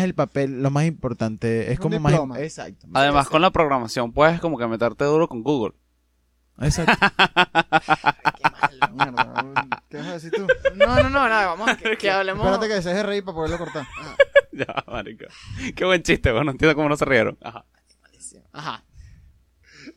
es el papel, lo más importante. Es Un como más. Exacto. Además, con la programación puedes como que meterte duro con Google. Exacto. Mierda, ¿Qué vas a decir tú? No, no, no, nada, vamos a que, que hablemos. Espérate que dejes de reír para poderlo cortar. ya, marico. Qué buen chiste, bueno, no entiendo cómo no se rieron. Ajá. Ajá.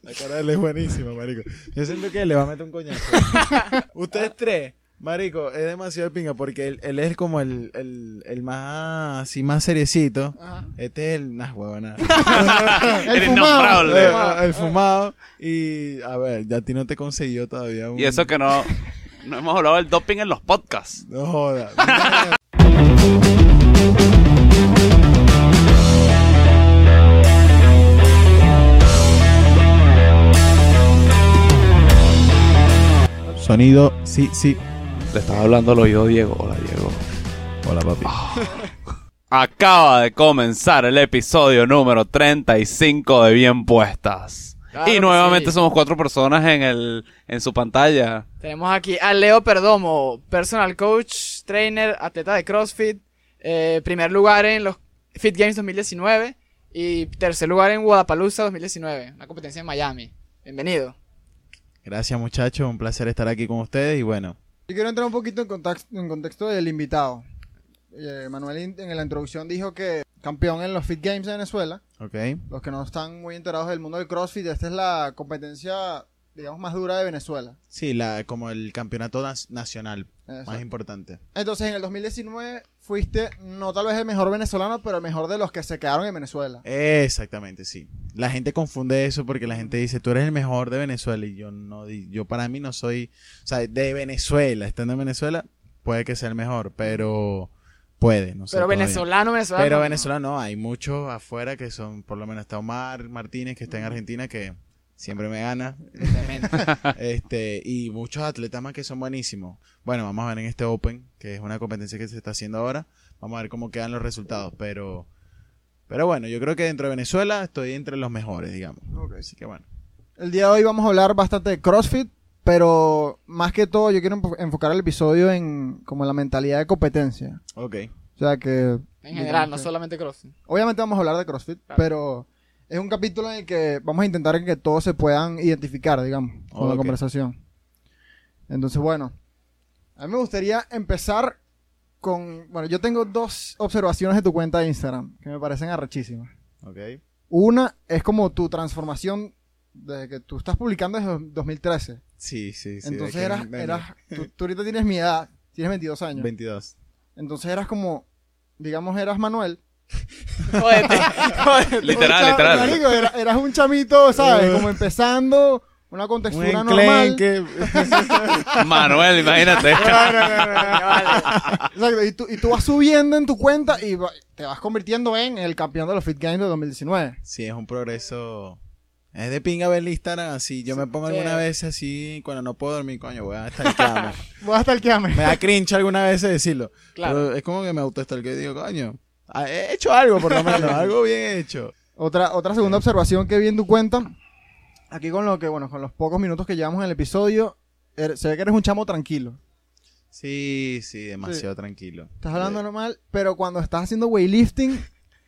La cara de él es buenísima, marico. Yo siento que le va a meter un coñazo. Ustedes tres, marico, es demasiado de pinga porque él, él es como el, el, el más, así, más seriecito. Ajá. Este es el, nah, huevona. El Eres fumado. innombrable. Eh, el fumado. Y, a ver, ya a ti no te consiguió todavía un... Y eso que no, no hemos hablado del doping en los podcasts. No joda. Sonido, sí, sí. Le estaba hablando al oído Diego. Hola, Diego. Hola, papi. Acaba de comenzar el episodio número 35 de Bien Puestas. Claro y nuevamente sí. somos cuatro personas en el en su pantalla. Tenemos aquí a Leo Perdomo, personal coach, trainer, atleta de CrossFit, eh, primer lugar en los Fit Games 2019 y tercer lugar en Guadalajara 2019, una competencia en Miami. Bienvenido. Gracias, muchachos. Un placer estar aquí con ustedes. Y bueno, Yo quiero entrar un poquito en contexto, en contexto del invitado. Eh, Manuel en la introducción dijo que campeón en los Fit Games de Venezuela. ok. Los que no están muy enterados del mundo del CrossFit, esta es la competencia, digamos, más dura de Venezuela. Sí, la, como el campeonato nacional Exacto. más importante. Entonces, en el 2019 fuiste, no tal vez el mejor venezolano, pero el mejor de los que se quedaron en Venezuela. Exactamente, sí. La gente confunde eso porque la gente dice, tú eres el mejor de Venezuela y yo no, di- yo para mí no soy, o sea, de Venezuela, estando en Venezuela, puede que sea el mejor, pero puede, no sé. Pero todavía. venezolano, venezolano. Pero no. venezolano no, hay muchos afuera que son, por lo menos está Omar Martínez que está en Argentina que siempre me gana, este, y muchos atletas más que son buenísimos. Bueno, vamos a ver en este Open, que es una competencia que se está haciendo ahora, vamos a ver cómo quedan los resultados, pero, pero bueno, yo creo que dentro de Venezuela estoy entre los mejores, digamos. Así que bueno. El día de hoy vamos a hablar bastante de CrossFit, pero más que todo yo quiero enfo- enfocar el episodio en como la mentalidad de competencia. Ok. O sea que... En general, no que- solamente CrossFit. Obviamente vamos a hablar de CrossFit, Claro. pero es un capítulo en el que vamos a intentar en que todos se puedan identificar, digamos, con la conversación. Entonces, bueno, a mí me gustaría empezar con... Bueno, yo tengo dos observaciones de tu cuenta de Instagram que me parecen arrechísimas. Ok. Una es como tu transformación desde que tú estás publicando desde 2013. Sí, sí, sí. Entonces eras, eras tú, tú ahorita tienes mi edad, tienes 22 años. 22. Entonces eras como, digamos, eras Manuel. Jódete, jódete. Literal, literal. marico, era- eras un chamito, ¿sabes? Como empezando, una Un contextura normal. enclenque. Manuel, imagínate. Exacto, y tú, y tú vas subiendo en tu cuenta y va- te vas convirtiendo en el campeón de los Fit Games de 2019. Sí, es un progreso. Es de pinga ver el Instagram así. Yo me pongo sí. alguna vez así, cuando no puedo dormir, coño, voy a estalquearme. Voy hasta el que me da cringe alguna vez decirlo. Claro. Pero es como que me autoestalqueo y digo, coño, he hecho algo por lo menos, algo bien hecho. Otra, otra segunda observación que vi en tu cuenta, aquí con lo que, bueno, con los pocos minutos que llevamos en el episodio, er- se ve que eres un chamo tranquilo. Sí, sí, demasiado tranquilo. Estás hablando normal, pero cuando estás haciendo weightlifting,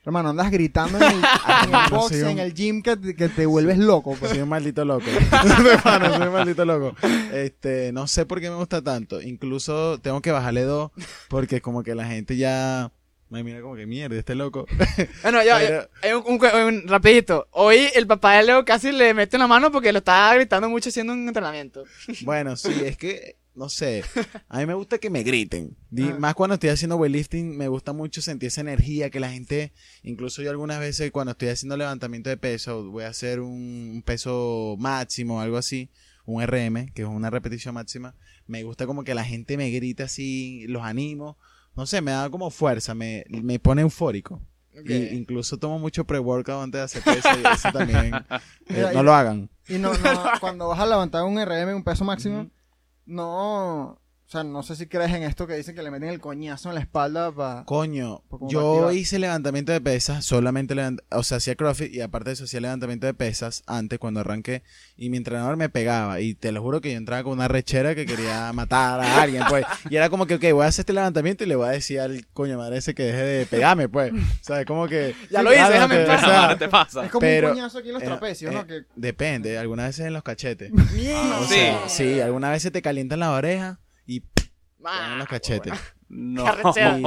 hermano, andas gritando en el, en el box, Sí, un- en el gym que, te- que te vuelves loco. pues. Soy un maldito loco. De pana, soy un maldito loco. Este, no sé por qué me gusta tanto. Incluso tengo que bajarle dos porque como que la gente ya me mira como que mierda, este loco. Bueno, Pero- hay un, un- un- rapidito. Hoy el papá de Leo casi le mete una mano porque lo estaba gritando mucho haciendo un entrenamiento. Bueno, sí, es que, no sé, a mí me gusta que me griten. Di- Ah. Más cuando estoy haciendo weightlifting, me gusta mucho sentir esa energía que la gente, incluso yo algunas veces cuando estoy haciendo levantamiento de peso, voy a hacer un, un peso máximo, algo así, un RM, que es una repetición máxima, me gusta como que la gente me grita así, los animo, no sé, me da como fuerza, me, me pone eufórico. Ok. Y incluso tomo mucho pre-workout antes de hacer peso y eso también, eh, Mira, no y- lo hagan. Y no, no, cuando vas a levantar un RM, un peso máximo, Ujú. no, O sea, no sé si crees en esto que dicen que le meten el coñazo en la espalda para... Coño, yo hice levantamiento de pesas, solamente levant o sea, hacía CrossFit y aparte de eso hacía levantamiento de pesas antes cuando arranqué y mi entrenador me pegaba y te lo juro que yo entraba con una rechera que quería matar a alguien, pues. Y era como que, ok, voy a hacer este levantamiento y le voy a decir al coño madre ese que deje de pegarme, pues. O sea, como que... Ya lo hice, Claro, déjame en paz. o sea, Ahora te pasa. Es como pero- un coñazo aquí en los eh, trapecios, ¿no? eh, Que... Depende, algunas veces en los cachetes. O Sí. sea, sí, algunas veces te calientan la oreja Ah, en los cachetes. No.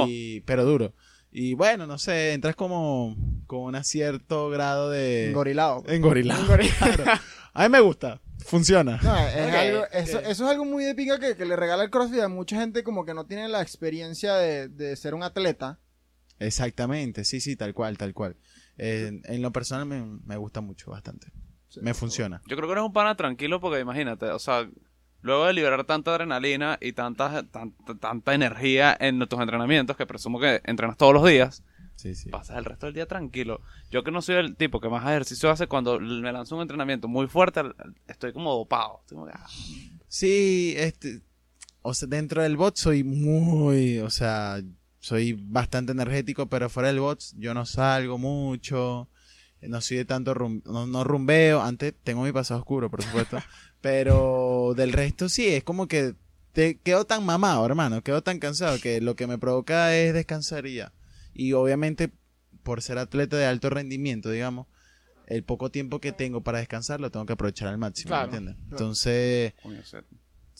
Y, pero duro. Y bueno, no sé, entras como con un cierto grado de... Engorilado. Engorilado. Engorilado. Claro. A mí me gusta. Funciona. No, es algo, eso, es algo muy de pinga que, que le regala el CrossFit a mucha gente como que no tiene la experiencia de, de ser un atleta. Exactamente. Sí, sí, tal cual, tal cual. Eh, en lo personal me, me gusta mucho, bastante. Me funciona. Yo creo que eres un pana tranquilo porque imagínate, o sea, luego de liberar tanta adrenalina y tanta, tanta, tanta energía en tus entrenamientos, que presumo que entrenas todos los días, Sí, sí. pasas el resto del día tranquilo. Yo que no soy el tipo que más ejercicio hace, cuando me lanzo un entrenamiento muy fuerte, estoy como dopado. Estoy como que, ah, Sí, este, o sea, dentro del bot soy muy, o sea, soy bastante energético, pero fuera del bot yo no salgo mucho, no soy de tanto rum- no, no rumbeo, antes tengo mi pasado oscuro, por supuesto, pero del resto sí, es como que te quedo tan mamado, hermano, quedo tan cansado que lo que me provoca es descansar y ya. Y obviamente, por ser atleta de alto rendimiento, digamos, el poco tiempo que tengo para descansar lo tengo que aprovechar al máximo, Claro. ¿me entiendes? Entonces,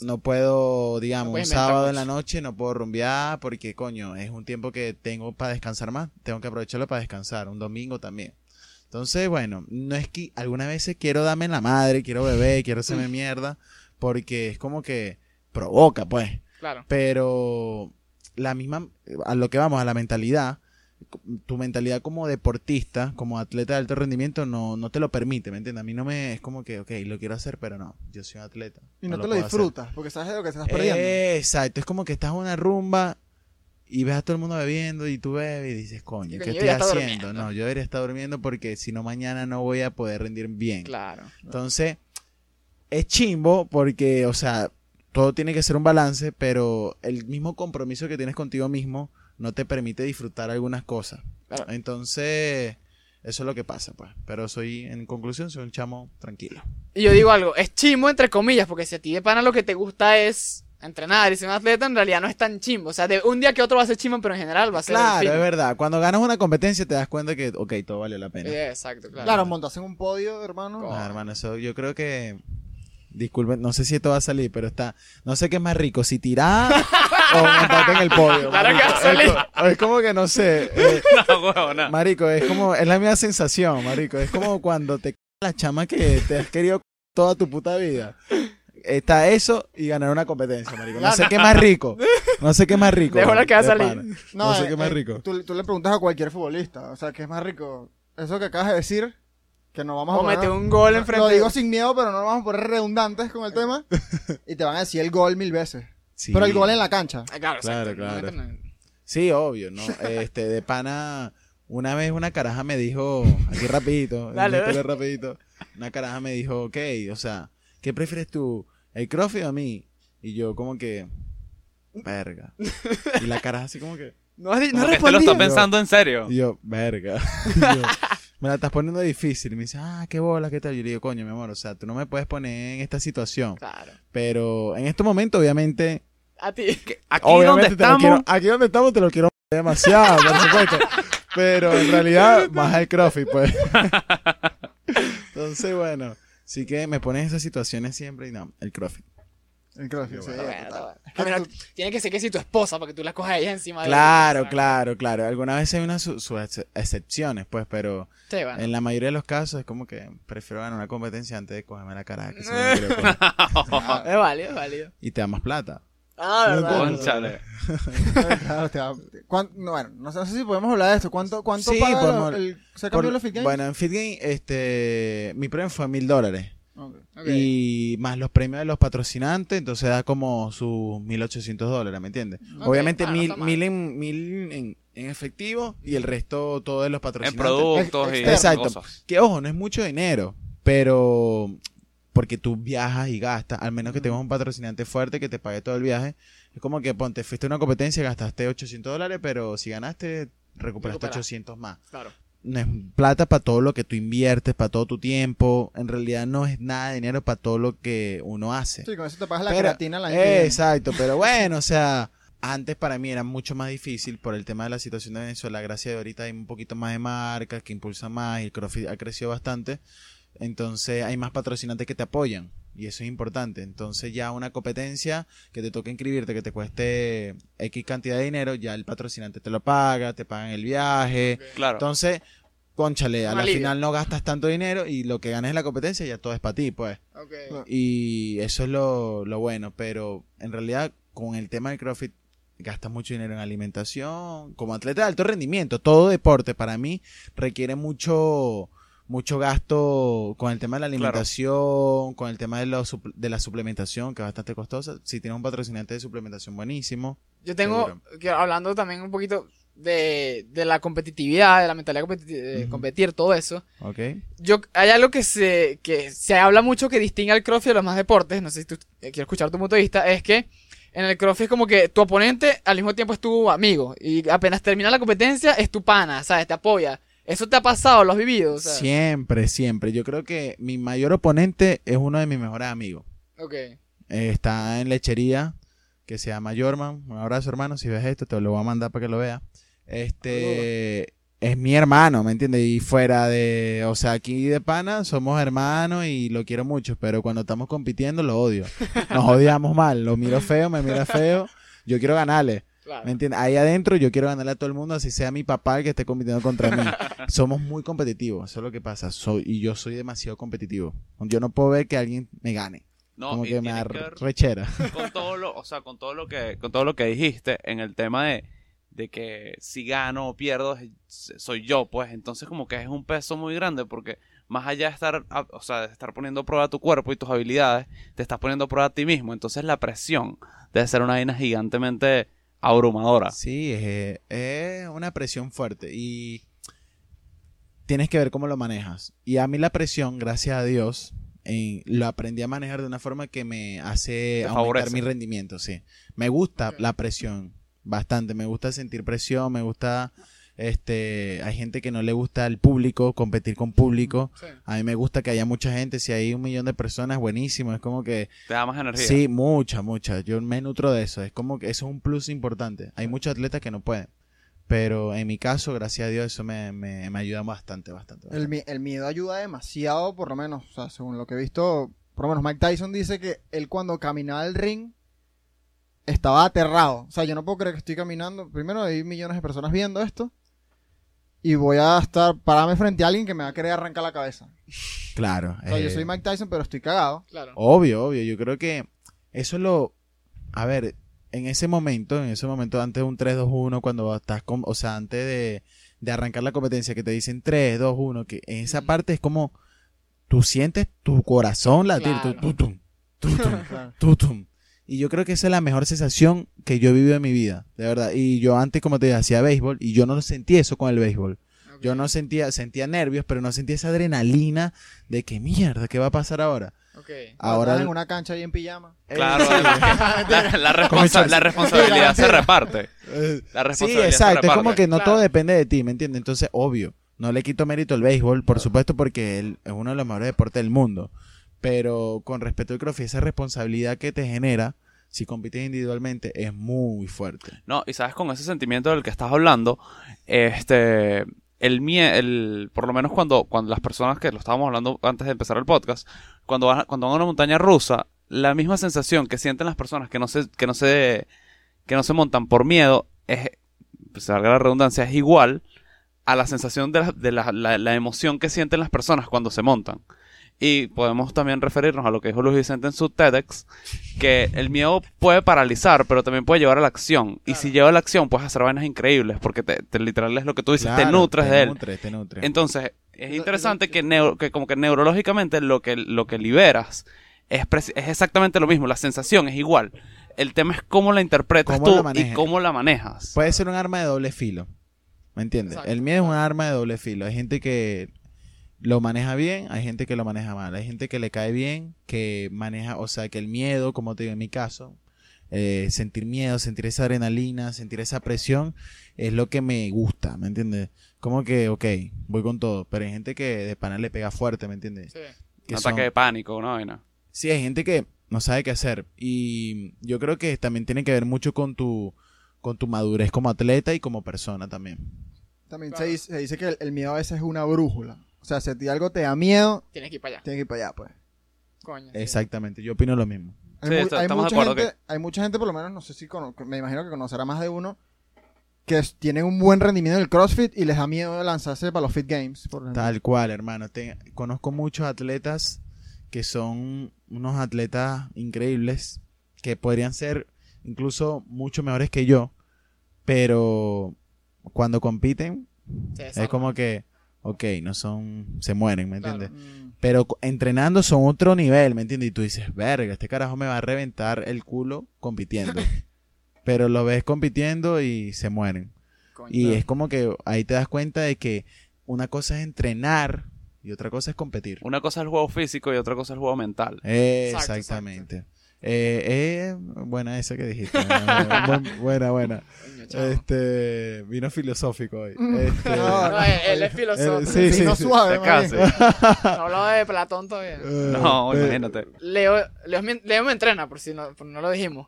no puedo, No digamos, un sábado en la noche no puedo rumbear porque, coño, es un tiempo que tengo para descansar más. Tengo que aprovecharlo para descansar. Un domingo también. Entonces, bueno, no es que algunas veces quiero darme en la madre, quiero beber, quiero hacerme mierda, porque es como que provoca, pues. Claro. Pero la misma, a lo que vamos, a la mentalidad, tu mentalidad como deportista, como atleta de alto rendimiento, no, no te lo permite, ¿me entiendes? A mí no me, es como que, ok, lo quiero hacer, pero no, yo soy un atleta. Y no, te lo hacer. disfrutas, porque sabes de lo que te estás perdiendo. Eh, Exacto, es como que estás en una rumba y ves a todo el mundo bebiendo y tú bebes y dices, coño, ¿qué estoy haciendo? durmiendo. No, yo debería estar durmiendo porque si no mañana no voy a poder rendir bien. Claro. Entonces, es chimbo porque, o sea, todo tiene que ser un balance, pero el mismo compromiso que tienes contigo mismo no te permite disfrutar algunas cosas. Claro. Entonces, eso es lo que pasa, pues. Pero soy, en conclusión, soy un chamo tranquilo. Y yo digo algo, es chimbo entre comillas, porque si a ti de pana lo que te gusta es entrenar y ser un atleta, en realidad no es tan chimbo. O sea, de un día que otro va a ser chimbo, pero en general va a ser el Claro, fin. es verdad. Cuando ganas una competencia te das cuenta que, ok, todo vale la pena. Eh, Exacto, claro. Claro, montas en un podio, hermano. Ah, hermano, eso yo creo que. Disculpen, no sé si esto va a salir, pero está. No sé qué es más rico, si tirar o montarte en el podio. Claro que va a salir. Es, es como que no sé. eh, No, huevo, no. marico, es como. Es la misma sensación, marico. Es como cuando te c- la chama que te has querido toda tu puta vida. Está eso y ganar una competencia, marico. No sé qué es más rico. No sé qué es más rico. Dejo la que va a salir. pana. No sé qué es más eh, rico. Tú, tú le preguntas a cualquier futbolista, o sea, ¿qué es más rico? Eso que acabas de decir, que no vamos a O poner... mete un gol enfrente. Lo digo sin miedo, pero no nos vamos a poner redundantes con el tema. y te van a decir el gol mil veces. Sí. Pero el gol en la cancha. Ah, claro, Claro, exacto. claro. Sí, obvio, ¿no? Este, de pana, una vez una caraja me dijo, aquí rapidito, Dale, una historia dale. rapidito, una caraja me dijo, ok, o sea, ¿qué prefieres tú, el CrossFit o a mí? Y yo como que, verga. Y la caraja así como que, No, has no este lo está pensando en serio. y yo, verga. Y yo, me la estás poniendo difícil. Y me dice, ah, qué bola, qué tal. Yo le digo, coño, mi amor, o sea, tú no me puedes poner en esta situación. Claro. Pero en este momento, obviamente, A ti. Aquí Obviamente donde te lo estamos, quiero- aquí donde estamos te lo quiero demasiado, por supuesto. Pero en realidad baja el CrossFit, pues. Entonces, bueno, sí que me pones en esas situaciones siempre y no, el CrossFit. El CrossFit, sí, Bueno, bueno. Es que A menos- tú- tiene que ser que si tu esposa, para que tú la cojas a ella encima de Claro, ella. claro, claro. Algunas veces hay unas su- sus excepciones, pues, pero Sí, bueno. en la mayoría de los casos es como que prefiero ganar una competencia antes de cogerme la cara que no me. Es válido, es válido. y te da más plata. Ah, verdad. Cónchale. Claro, te va- ¿cuán- no, bueno, no sé, no sé si podemos hablar de esto. ¿Cuánto, cuánto Sí, paga podemos- el, ser Por- campeón de los Fit Games? bueno, en Fit Game, este, mi premio fue mil dólares. Ok. Ok. Y más los premios de los patrocinantes, entonces da como sus 1800 dólares, ¿me entiendes? Ok, Obviamente ah, no mil, está mal. mil, en, mil en, en efectivo y el resto todo de los En patrocinantes. productos y Exacto. cosas. Que ojo, no es mucho dinero, pero porque tú viajas y gastas, al menos que tengas un patrocinante fuerte que te pague todo el viaje, es como que, ponte, fuiste a una competencia, gastaste 800 dólares, pero si ganaste, recuperaste Recuperas. 800 más. Claro. No es plata para todo lo que tú inviertes, para todo tu tiempo. En realidad no es nada de dinero para todo lo que uno hace. Sí, con eso te pagas la Pero- creatina viene. Exacto, pero bueno, o sea, antes para mí era mucho más difícil por el tema de la situación de Venezuela. Gracias a ahorita hay un poquito más de marcas que impulsan más y el CrossFit ha crecido bastante. Entonces hay más patrocinantes que te apoyan y eso es importante. Entonces ya una competencia que te toque inscribirte, que te cueste X cantidad de dinero, ya el patrocinante te lo paga, te pagan el viaje. Claro. Entonces, conchale, a la alivio. final no gastas tanto dinero y lo que ganes en la competencia ya todo es para ti, pues. Ok. Claro. Y eso es lo, lo bueno, pero en realidad con el tema del CrossFit gastas mucho dinero en alimentación, como atleta de alto rendimiento, todo deporte para mí requiere mucho mucho gasto con el tema de la alimentación, con el tema de, los suple- de la suplementación, que es bastante costosa. Si tienes un patrocinante de suplementación buenísimo. Yo tengo, que hablando también un poquito de, de la competitividad, de la mentalidad competi- de competir, todo eso. ¿Ok? Yo, hay algo que se, que se habla mucho que distingue al CrossFit de los más deportes, no sé si tú eh, quiero escuchar tu punto de vista, es que en el CrossFit es como que tu oponente al mismo tiempo es tu amigo y apenas termina la competencia es tu pana, ¿sabes? Te apoya. ¿Eso te ha pasado? ¿Lo has vivido? O sea, Siempre, siempre. Yo creo que mi mayor oponente es uno de mis mejores amigos. Ok. Eh, está en lechería, que se llama Jorman. Un abrazo, hermano. Si ves esto, te lo voy a mandar para que lo veas. Este es mi hermano, ¿me entiendes? Y fuera de, o sea, aquí de pana somos hermanos y lo quiero mucho, pero cuando estamos compitiendo lo odio. Nos odiamos mal. Lo miro feo, me mira feo. Yo quiero ganarle. Claro. ¿Me entiendes? Ahí adentro yo quiero ganarle a todo el mundo, así sea mi papá el que esté compitiendo contra mí. Somos muy competitivos, eso es lo que pasa. Soy, y yo soy demasiado competitivo. Yo no puedo ver que alguien me gane. No, como que me da que rechera. con todo lo, o sea, con todo lo que, con todo lo que dijiste en el tema de, de que si gano o pierdo soy yo, pues entonces como que es un peso muy grande porque más allá de estar, o sea, de estar poniendo a prueba tu cuerpo y tus habilidades, te estás poniendo a prueba a ti mismo, entonces la presión debe ser una vaina gigantemente abrumadora. Sí, es, es una presión fuerte y tienes que ver cómo lo manejas. Y a mí la presión, gracias a Dios, lo aprendí a manejar de una forma que me hace aumentar mi rendimiento, sí. Me gusta la presión bastante, me gusta sentir presión, me gusta este hay gente que no le gusta el público, competir con público. Sí. A mí me gusta que haya mucha gente, si hay un millón de personas, buenísimo, es como que Te da más energía. Sí, mucha, mucha. Yo me nutro de eso. Es como que eso es un plus importante. Hay muchos atletas que no pueden. Pero en mi caso, gracias a Dios, eso me, me, me ayuda bastante, bastante. El, mi- el miedo ayuda demasiado, por lo menos, o sea, según lo que he visto, por lo menos Mike Tyson dice que él cuando caminaba el ring estaba aterrado. O sea, yo no puedo creer que estoy caminando. Primero hay millones de personas viendo esto y voy a estar pararme frente a alguien que me va a querer arrancar la cabeza. Claro. O sea, yo eh, soy Mike Tyson, pero estoy cagado. Claro. Obvio, obvio. Yo creo que eso es lo... A ver, en ese momento, en ese momento antes de un 3-2-1, cuando estás con... O sea, antes de, de arrancar la competencia, que te dicen 3-2-1, que en esa Mm. parte es como... Tú sientes tu corazón latir, tu- Claro. tutum, tutum, Claro. tutum. Y yo creo que esa es la mejor sensación que yo he vivido en mi vida, de verdad. Y yo antes, como te dije, hacía béisbol y yo no sentí eso con el béisbol. Yo no sentía, sentía nervios, pero no sentía esa adrenalina de que mierda, ¿qué va a pasar ahora? Ok. Ahora en una cancha ahí en pijama. Claro, Eh, la, la responsa- la responsabilidad se reparte. eh, La sí, responsabilidad se exacto, es reparte. como que no Claro. todo depende de ti, ¿me entiendes? Entonces, obvio, no le quito mérito al béisbol, por supuesto, porque él es uno de los mejores deportes del mundo. Pero con respecto al CrossFit, esa responsabilidad que te genera, si compites individualmente, es muy fuerte. No, y sabes, con ese sentimiento del que estás hablando, este, el el, por lo menos cuando, cuando las personas que lo estábamos hablando antes de empezar el podcast, cuando van, cuando van a una montaña rusa, la misma sensación que sienten las personas que no se, que no se, que no se montan por miedo, es, pues, salga la redundancia, es igual a la sensación de, la, de la- la emoción que sienten las personas cuando se montan. Y podemos también referirnos a lo que dijo Luis Vicente en su TEDx, que el miedo puede paralizar, pero también puede llevar a la acción. Y si lleva a la acción, puedes hacer vainas increíbles, porque te, te- literal es lo que tú dices, te nutres te de él. te nutre. Entonces, es interesante que, como que neurológicamente lo que, lo que liberas es, es exactamente lo mismo, la sensación es igual. El tema es cómo la interpretas Cómo la tú y cómo la manejas. Puede ser un arma de doble filo. ¿Me entiendes? Exacto, el miedo es un arma de doble filo. Hay gente que lo maneja bien, hay gente que lo maneja mal. Hay gente que le cae bien, que maneja, o sea, que el miedo, como te digo en mi caso, eh, sentir miedo, sentir esa adrenalina, sentir esa presión, es lo que me gusta, ¿me entiendes? Como que, ok, voy con todo, pero hay gente que de pana le pega fuerte, ¿me entiendes? Sí. Que Un son- ataque de pánico, una vaina. Sí, hay gente que no sabe qué hacer y yo creo que también tiene que ver mucho con tu con tu madurez como atleta y como persona también. También Claro. se, dice, se dice que el, el miedo a veces es una brújula. O sea, si a ti algo te da miedo, Tienes que ir para allá. tienes que ir para allá, pues. Coño. sí. Exactamente, yo opino lo mismo. Hay, Sí, mu- est- hay estamos de mucha acuerdo gente, hay mucha gente, por lo menos, no sé si cono- me imagino que conocerá más de uno, que es- tienen un buen rendimiento en el CrossFit y les da miedo lanzarse para los Fit Games. Por ejemplo. Tal cual, hermano. Te- conozco muchos atletas que son unos atletas increíbles que podrían ser incluso mucho mejores que yo, pero cuando compiten Se es desarma. como que, ok, no son, se mueren, ¿me entiendes? Mm, Pero entrenando son otro nivel, ¿me entiendes? Y tú dices, verga, este carajo me va a reventar el culo compitiendo. Pero lo ves compitiendo y se mueren. Coño. Y es como que ahí te das cuenta de que una cosa es entrenar y otra cosa es competir. Una cosa es el juego físico y otra cosa es el juego mental. Exacto, Exactamente. Eh, eh, buena esa que dijiste. Buen- buena, buena. Coño. Este, vino filosófico hoy. Mm. Este, No, No, él, él es filósofo. Eh, sí, sí, vino sí. suave, casi. No hablaba de Platón todavía. eh, No, eh, imagínate. Leo, Leo, Leo me entrena, por si no, por no lo dijimos.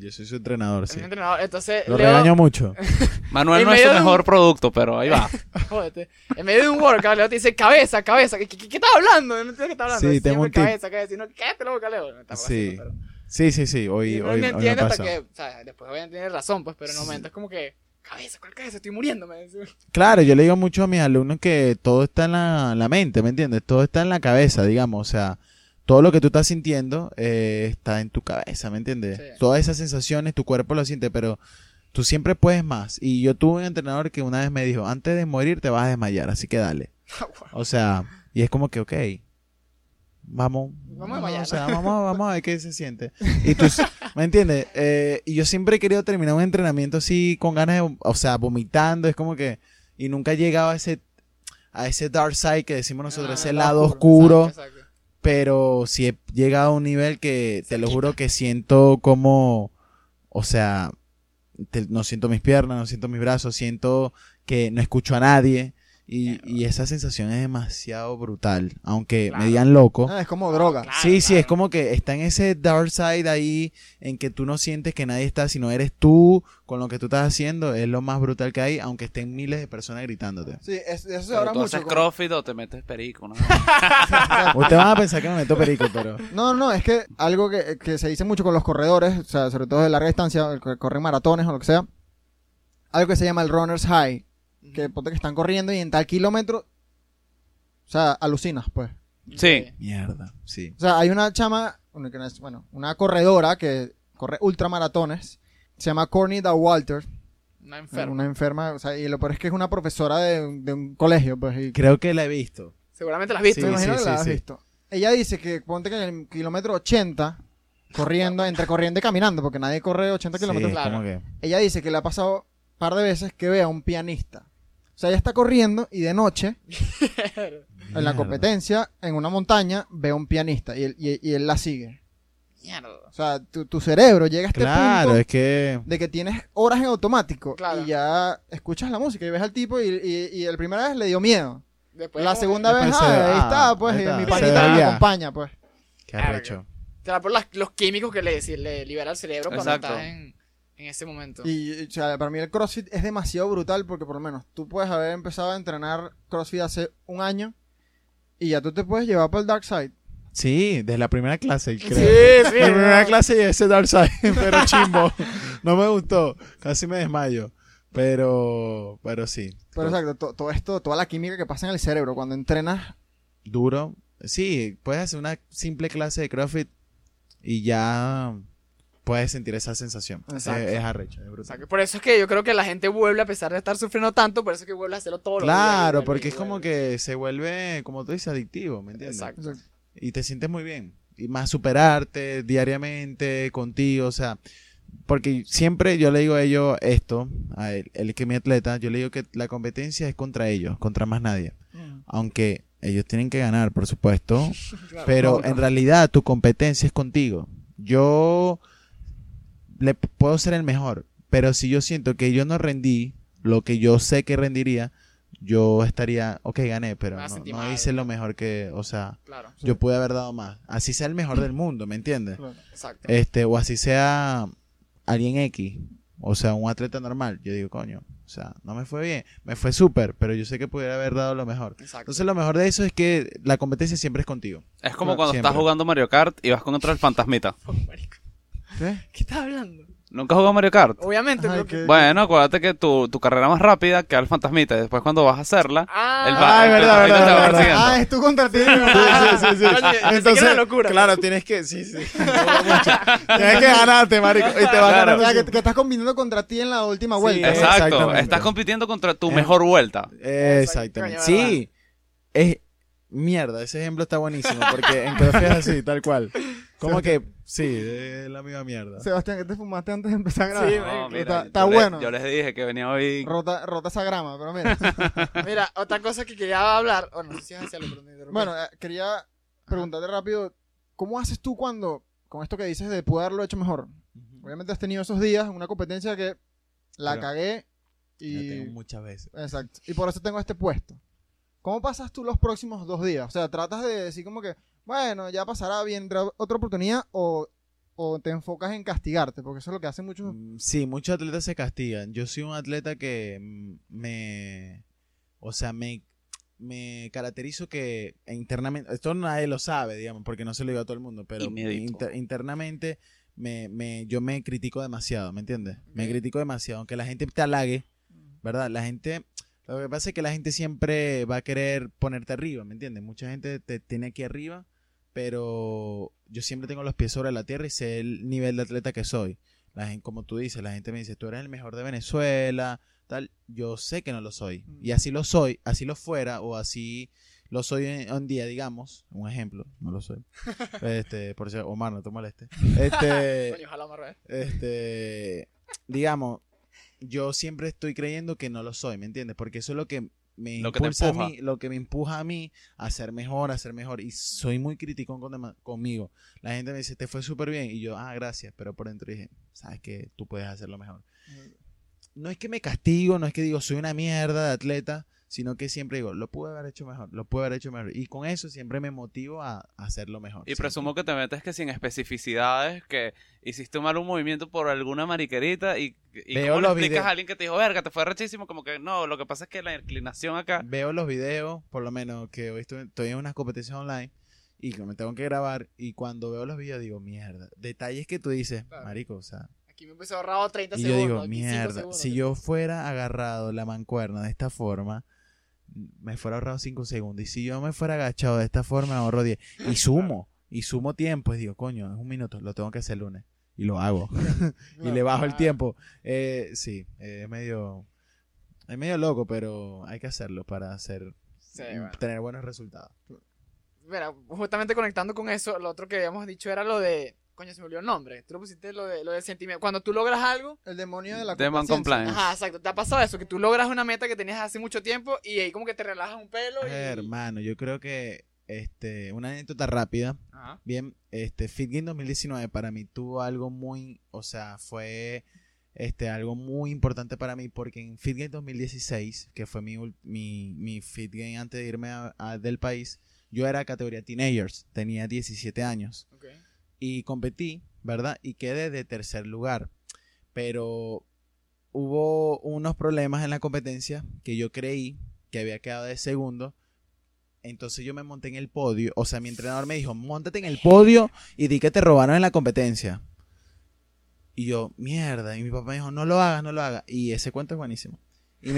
Yo soy su entrenador, Es sí. mi entrenador. Entonces, Lo Leo, regaño mucho. Manuel En no es su de un- mejor producto, pero ahí va. jódete, en medio de un workout, Leo te dice cabeza, cabeza. ¿Qué, qué, qué estás hablando? No entiendo qué estás hablando. Sí, tengo un tip. cabeza, cabeza. Y no, cállate la boca, Leo. Está Sí. pasando, pero- Sí, sí, sí. Hoy, Y uno hoy, no hoy me entiende hasta pasa. que, o sea, después obviamente tiene razón, pues, pero en el momento es como que, cabeza, ¿cuál cabeza? Estoy muriéndome. Claro, yo le digo mucho a mis alumnos que todo está en la, la mente, ¿me entiendes? Todo está en la cabeza, digamos. O sea, todo lo que tú estás sintiendo eh, está en tu cabeza, ¿me entiendes? Sí. Todas esas sensaciones, tu cuerpo lo siente, pero tú siempre puedes más. Y yo tuve un entrenador que una vez me dijo, antes de morir te vas a desmayar, así que dale. O sea, y es como que, ok, vamos, Vamos a desmayar. o sea, vamos, vamos a ver qué se siente. Y tú, ¿me entiendes? Eh, y yo siempre he querido terminar un entrenamiento así con ganas de, o sea, vomitando, es como que, y nunca he llegado a ese, a ese dark side que decimos nosotros, Ah, ese el lado oscuro, Exacto, exacto. Pero sí he llegado a un nivel que, te lo juro que siento como, o sea, no siento mis piernas, no siento mis brazos, siento que no escucho a nadie. Y, y esa sensación es demasiado brutal. Aunque Claro. me digan loco. Ah, es como droga. Claro, sí, sí, es como que está en ese dark side ahí en que tú no sientes que nadie está, sino eres tú con lo que tú estás haciendo. Es lo más brutal que hay, aunque estén miles de personas gritándote. Sí, es- eso se habla mucho. haces como- crossfit o te metes perico, ¿no? Ustedes van a pensar que me meto perico, pero... No, no, es que algo que, que se dice mucho con los corredores, o sea, sobre todo de larga distancia, el que corren maratones o lo que sea, algo que se llama el runner's high, que ponte que están corriendo y en tal kilómetro, o sea, alucinas, pues. Sí. Mierda, sí. O sea, hay una chama, que bueno, una corredora que corre ultramaratones, se llama Courtney Walter, Una enferma. una enferma, o sea, y lo peor es que es una profesora de, un- de un colegio, pues, y Creo que la he visto. Seguramente la has visto. Sí, imagino que sí, la has sí. visto. Ella dice que ponte que en el kilómetro 80, corriendo, entre corriendo y caminando, porque nadie corre 80 Sí, kilómetros. Claro. que... Ella dice que le ha pasado un par de veces que ve a un pianista. O sea, ella está corriendo y de noche, en la competencia, en una montaña, ve a un pianista y él, y- y él la sigue. Mierda. O sea, tu, tu cerebro llega a este Claro, punto es que... de que tienes horas en automático Claro. y ya escuchas la música y ves al tipo y, y, y el primera vez le dio miedo. Después la segunda vez, ah, ahí ah, está, pues, ahí y está, mi panita me acompaña, pues. Qué arrecho. Será por las- los químicos que le, le libera el cerebro cuando Exacto. estás en, en ese momento. Y, o sea, para mí el CrossFit es demasiado brutal porque por lo menos tú puedes haber empezado a entrenar CrossFit hace un año y ya tú te puedes llevar para el dark side. Sí, desde la primera clase, creo. Sí, sí. La primera no. clase y ese Dark Side, pero chimbo. No me gustó. Casi me desmayo. Pero, pero sí. Pero exacto, to- todo esto, toda la química que pasa en el cerebro cuando entrenas, Duro. Sí, puedes hacer una simple clase de CrossFit y ya puedes sentir esa sensación. Exacto. es arrecho, es brutal. por eso es que yo creo que la gente vuelve a pesar de estar sufriendo tanto, por eso es que vuelve a hacerlo todos los días. Claro, vuelve, porque es como vuelve. que se vuelve, como tú dices, adictivo, ¿me entiendes? Exacto. y te sientes muy bien. Y más superarte diariamente contigo, o sea, porque siempre yo le digo a ellos esto, a él, él que es mi atleta, yo le digo que la competencia es contra ellos, contra más nadie. Aunque ellos tienen que ganar, por supuesto, Claro. pero no, no. en realidad tu competencia es contigo. Yo le puedo ser el mejor, pero si yo siento que yo no rendí lo que yo sé que rendiría, yo estaría, ok, gané, pero no, sentir no mal. hice lo mejor que, o sea, Claro, yo pude haber dado más. Así sea el mejor del mundo, ¿me entiendes? Claro. exacto. Este, o así sea alguien X, o sea, un atleta normal. Yo digo, coño, o sea, no me fue bien, me fue súper, pero yo sé que pudiera haber dado lo mejor. Exacto. Entonces lo mejor de eso es que la competencia siempre es contigo. Es como Claro, cuando siempre. estás jugando Mario Kart y vas contra el fantasmita. ¿Qué? ¿Qué estás hablando? ¿Nunca has jugado Mario Kart? Obviamente. Ay, pero qué- Bueno, acuérdate que tu, tu carrera más rápida queda el fantasmita y después cuando vas a hacerla, Ah, el, fa- Ay, el verdad, fantasmita verdad, te va verdad. persiguiendo. Ah, es tú contra ti. sí, sí, sí. Que era locura. claro, tienes que, sí, sí. tienes que ganarte, marico. Y te vas Claro. ganando. O sea, que, que estás combinando contra ti en la última Sí, vuelta. Exacto, Exactamente. estás compitiendo contra tu Eh. mejor vuelta. Exactamente. Coño, Sí. Es mierda, ese ejemplo está buenísimo porque en CrossFit es así, tal cual. Como que sí, es la misma mierda. Sebastián, ¿qué te fumaste antes de empezar a grabar? Sí, No, mira, está- yo está le- bueno. yo les dije que venía hoy. Rota, rota esa grama, pero mira. Mira, otra cosa que quería hablar. Oh, no sé si es hacia lo pero me interrumpí. bueno, eh, quería preguntarte rápido, ¿cómo haces tú cuando, con esto que dices de pude haberlo hecho mejor? Obviamente has tenido esos días en una competencia que la Pero- cagué y... tengo muchas veces. Exacto. Y por eso tengo este puesto. ¿Cómo pasas tú los próximos dos días? O sea, tratas de decir como que, bueno, ya pasará, vendrá otra oportunidad o, o te enfocas en castigarte, porque eso es lo que hacen muchos. Mm, Sí, muchos atletas se castigan. Yo soy un atleta que mm, me, o sea, me, me caracterizo que internamente, esto nadie lo sabe, digamos, porque no se lo digo a todo el mundo, pero inter- internamente me, me, yo me critico demasiado, ¿me entiendes? Me critico demasiado, aunque la gente te halague, ¿verdad? La gente, lo que pasa es que la gente siempre va a querer ponerte arriba, ¿me entiendes? Mucha gente te tiene aquí arriba, pero yo siempre tengo los pies sobre la tierra y sé el nivel de atleta que soy. La gente, como tú dices, la gente me dice, tú eres el mejor de Venezuela, tal. Yo sé que no lo soy. Y así lo soy, así lo fuera, o así lo soy en- un día, digamos, un ejemplo, no lo soy. Este, por si Omar, no te moleste. Este, Coño, ojalá me este, digamos, yo siempre estoy creyendo que no lo soy, ¿me entiendes? Porque eso es lo que me Lo que te a mí, lo que me empuja a mí a ser mejor, a ser mejor. Y soy muy crítico con, conmigo. La gente me dice, te fue súper bien. Y yo, ah, gracias. Pero por dentro dije, sabes que tú puedes hacerlo mejor. No es que me castigo, no es que digo, soy una mierda de atleta, sino que siempre digo, lo pude haber hecho mejor, lo pude haber hecho mejor. Y con eso siempre me motivo a, a hacerlo mejor. Y siempre. presumo que te metes que sin especificidades, que hiciste mal un movimiento por alguna mariquerita y, y Veo ¿cómo le los explicas videos. a alguien que te dijo, verga, te fue rechísimo, como que no, lo que pasa es que la inclinación acá... veo los videos, por lo menos que hoy estoy, estoy en unas competencias online y que me tengo que grabar y cuando veo los videos digo, mierda, detalles que tú dices, Claro. marico, o sea, Aquí me empezó ahorrado 30 y yo segundos. digo, 25 mierda, segundos. si yo fuera agarrado la mancuerna de esta forma, me fuera ahorrado 5 segundos y si yo me fuera agachado de esta forma, ahorro 10 y sumo, y sumo tiempo y digo, coño, es un minuto, lo tengo que hacer el lunes y lo hago y le bajo el tiempo. Eh, sí, eh, es medio, es medio loco, pero hay que hacerlo para hacer Sí, bueno. tener buenos resultados. Mira, justamente conectando con eso, lo otro que habíamos dicho era lo de. Coño, se me olvidó el nombre. Tú lo pusiste lo de lo del sentimiento. Cuando tú logras algo. El demonio de la Demon. Compliance. Ajá, exacto. ¿Te ha pasado eso? Que tú logras una meta que tenías hace mucho tiempo y ahí como que te relajas un pelo y. Hermano, yo creo que este una anécdota rápida. Ajá. Bien, este Fit Game 2019 para mí tuvo algo muy, o sea, fue este algo muy importante para mí porque en Fit Game 2016, que fue mi, mi, mi Fit Game antes de irme a- a- del país, yo era categoría teenagers, tenía 17 años Ok. Y competí, ¿verdad? Y quedé de tercer lugar. Pero hubo unos problemas en la competencia que yo creí que había quedado de segundo. Entonces yo me monté en el podio. O sea, mi entrenador me dijo, montate en el podio y di que te robaron en la competencia. Y yo, mierda. Y mi papá me dijo, no lo hagas, no lo hagas. Y ese cuento es buenísimo. Y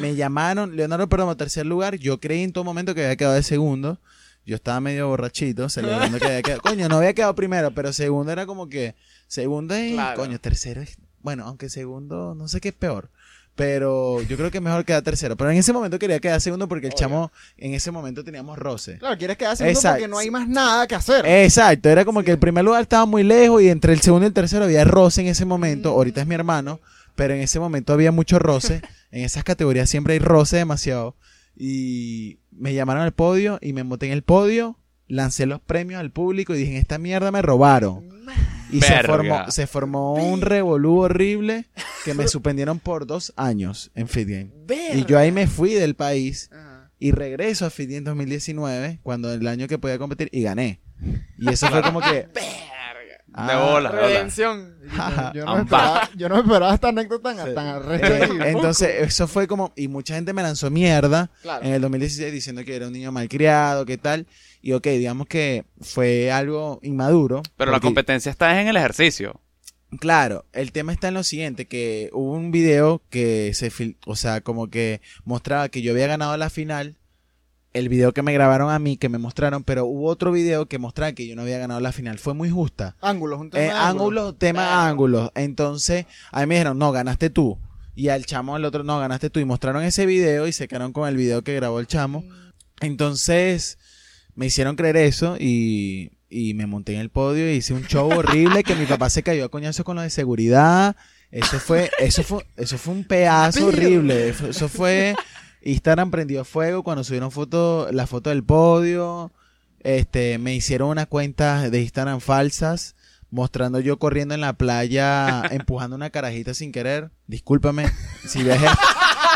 me, llamaron, Leonardo Perdomo, tercer lugar. Yo creí en todo momento que había quedado de segundo. Yo estaba medio borrachito, celebrando que había quedado. Coño, no había quedado primero, pero segundo era como que. Segundo es. Claro. Coño, tercero es. Bueno, aunque segundo, no sé qué es peor. Pero yo creo que es mejor quedar tercero. Pero en ese momento quería quedar segundo porque el Obvio. chamo, en ese momento teníamos roce. Claro, quieres quedar segundo Exacto. porque no hay más nada que hacer. Exacto, era como que el primer lugar estaba muy lejos y entre el segundo y el tercero había roce en ese momento. Ahorita es mi hermano, pero en ese momento había mucho roce. en esas categorías siempre hay roce demasiado. Y me llamaron al podio y me monté en el podio, lancé los premios al público y dije, esta mierda me robaron. Y se formó, se formó un revolú horrible que me suspendieron por dos años en Fit Game. Y yo ahí me fui del país Ajá. y regreso a Fit Game 2019, cuando el año que podía competir, y gané. Y eso fue como que... Verga. De ah, de. Redención. Yo, yo no me esperaba, yo no me esperaba esta anécdota tan, Sí. tan Eh, arrecha. entonces, eso fue como... Y mucha gente me lanzó mierda Claro. en el 2016 diciendo que era un niño malcriado, que tal. Y ok, digamos que fue algo inmaduro. Pero la competencia está en el ejercicio. Claro, el tema está en lo siguiente, que hubo un video que se o sea, como que mostraba que yo había ganado la final, el video que me grabaron a mí, que me mostraron, pero hubo otro video que mostraba que yo no había ganado la final. Fue muy justa. Ángulos, un tema Eh, ángulos. ángulos, tema ángulos. Entonces, a mí me dijeron, no, ganaste tú. Y al chamo, el otro, no, ganaste tú. Y mostraron ese video y se quedaron con el video que grabó el chamo. Entonces, me hicieron creer eso y, y me monté en el podio y hice un show horrible que mi papá se cayó a coñazo con lo de seguridad. Eso fue, eso fue, eso fue un pedazo horrible. Eso fue, Instagram prendió fuego cuando subieron foto, la foto del podio. Este, me hicieron unas cuentas de Instagram falsas, mostrando yo corriendo en la playa, empujando una carajita sin querer. Discúlpame si ves esto.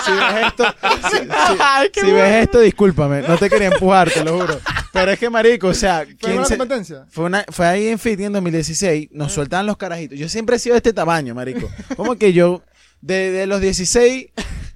Si ves esto, si- ves esto, discúlpame. No te quería empujar, te lo juro. Pero es que, marico, o sea, ¿Fue ¿quién una se- competencia? fue, una, fue ahí en Fit en 2016, nos sueltaban los carajitos. Yo siempre he sido de este tamaño, marico. Como que yo, de, de los 16,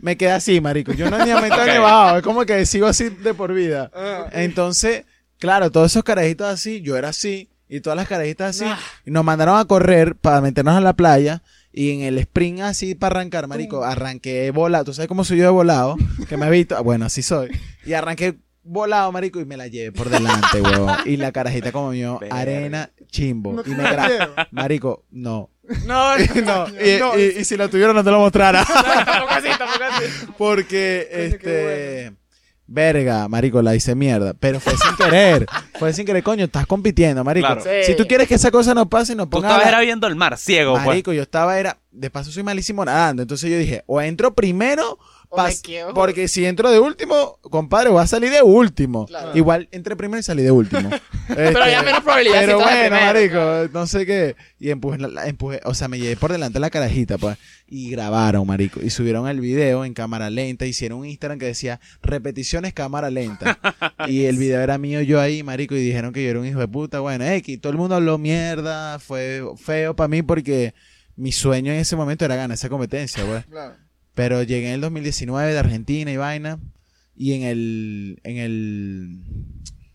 me quedé así, marico. Yo no ni aumentado Ok. ni bajado. Es como que sigo así de por vida. Ah. Entonces, claro, todos esos carajitos así, yo era así, y todas las carajitas así, Nah. y nos mandaron a correr para meternos a la playa. Y en el sprint así para arrancar, marico, arranqué volado. ¿Tú sabes cómo soy yo de volado? Que me has visto. Ah, Bueno, así soy. Y arranqué volado, marico, y me la llevé por delante, huevón. Y la carajita como Verga. arena, chimbo. No y me gra-. Marico, no. No, no, no. Y, No. y- y si lo tuviera no te lo mostrara. tampoco así, tampoco así. Porque, Coño, este... Verga, marico, la hice mierda. Pero fue sin querer. Fue sin querer, coño, estás compitiendo, marico. Claro. Sí. Si tú quieres que esa cosa no pase, no Tú pongas... estabas la- era viendo el mar, ciego, pues. Marico, yo estaba, era... De paso soy malísimo nadando. Entonces yo dije, o entro primero... Pas- porque si entro de último, compadre, voy a salir de último. Claro. Igual entré primero y salí de último. Pero Este, ya menos probabilidad Pero si bueno, marico, no sé qué. Y empujé, la- empujé, o sea, me llevé por delante la carajita, pues. Y grabaron, marico. Y subieron el video en cámara lenta. Hicieron un Instagram que decía repeticiones cámara lenta. y el video era mío yo ahí, marico. Y dijeron que yo era un hijo de puta. Bueno, X, todo el mundo habló mierda. Fue feo para mí porque mi sueño en ese momento era ganar esa competencia, pues. Claro. Pero llegué en el 2019 de Argentina y vaina. Y en el. En el.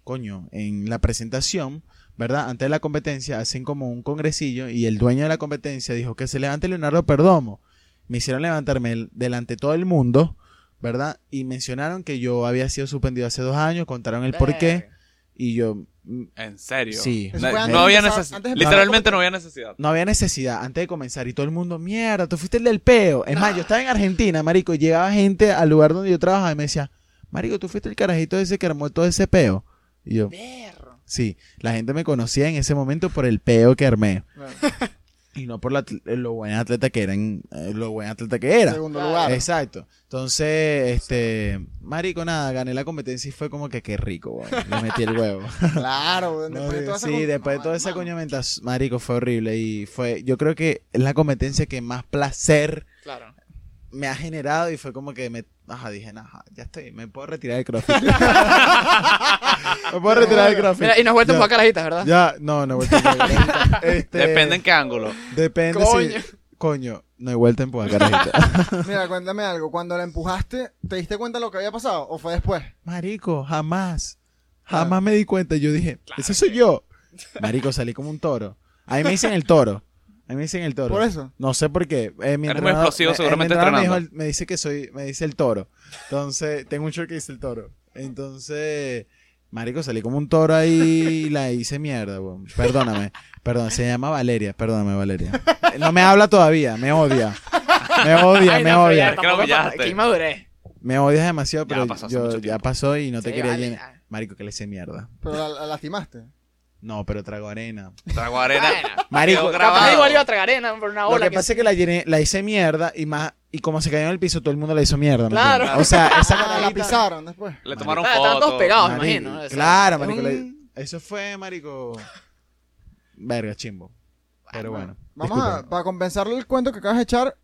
Coño, en la presentación, ¿verdad? Antes de la competencia, hacen como un congresillo. Y el dueño de la competencia dijo que se levante Leonardo Perdomo. Me hicieron levantarme el- delante de todo el mundo, ¿verdad? Y mencionaron que yo había sido suspendido hace dos años. Contaron el por qué. Y yo. mm, En serio. Sí. No, había necesidad. Literalmente no había necesidad. No había necesidad antes de comenzar y todo el mundo, mierda, tú fuiste el del peo. Es más, yo estaba en Argentina, marico, y llegaba gente al lugar donde yo trabajaba y me decía, marico, tú fuiste el carajito ese que armó todo ese peo. Y yo, Perro. sí, la gente me conocía en ese momento por el peo que armé Claro. Y no por la atl- lo buen atleta que era, en- eh, lo buen atleta que era. Segundo lugar. Exacto. Entonces, este, marico, nada, gané la competencia y fue como que qué rico, weón. Le metí el huevo. Claro, No, después de toda esa sí, después de toda esa hermano. coñamenta, marico, fue horrible y fue, yo creo que es la competencia que más placer Claro. Me ha generado y fue como que me, ajá, dije, ajá, ya estoy, me puedo retirar del crossfit. me puedo retirar del crossfit. Mira, y nos vuelto a Ya, jugar carajitas, ¿verdad? Ya, no, no he vuelto a. Este, Depende en qué ángulo. Depende Coño. si, coño, no he vuelto a empujar carajita. Mira, cuéntame algo. Cuando la empujaste, ¿te diste cuenta de lo que había pasado? ¿O fue después? Marico, jamás, jamás me di cuenta. Yo dije, ese soy yo. Marico, salí como un toro. A mí me dicen el toro. A mí me dicen el toro. Por eso. No sé por qué. Eh, mi Eres muy explosivo, eh, seguramente mi me, dijo me dice que soy, me dice el toro. Entonces, tengo un short que dice el toro. Entonces, marico, salí como un toro ahí y la hice mierda, weón. Perdóname. Perdón, se llama Valeria. Perdóname, Valeria. No me habla todavía, me odia. Me odia, Ay, me no, ya odia. Que inmadurez. Me odias demasiado, Ya pero pasó hace yo, ya pasó y no te quería vale, llenar. ya. Marico, que le hice mierda. Pero la, la lastimaste. No, pero trago arena. Trago arena. Marico, Capaz igual iba a tragar arena por una Lo ola. que pasa es que la, llené, la hice mierda y más y como se cayó en el piso, todo el mundo la hizo mierda. ¿me Claro. entiendes? O sea, esa Ah, la carajita- pisaron después. Le tomaron Ah, estaban todos fotos. pegados, Marico, imagino. ¿no? O sea, claro, es marico. un- Eso fue, marico. Verga, chimbo. Pero bueno. Vamos a, disculpen. para compensarle el cuento que acabas de echar,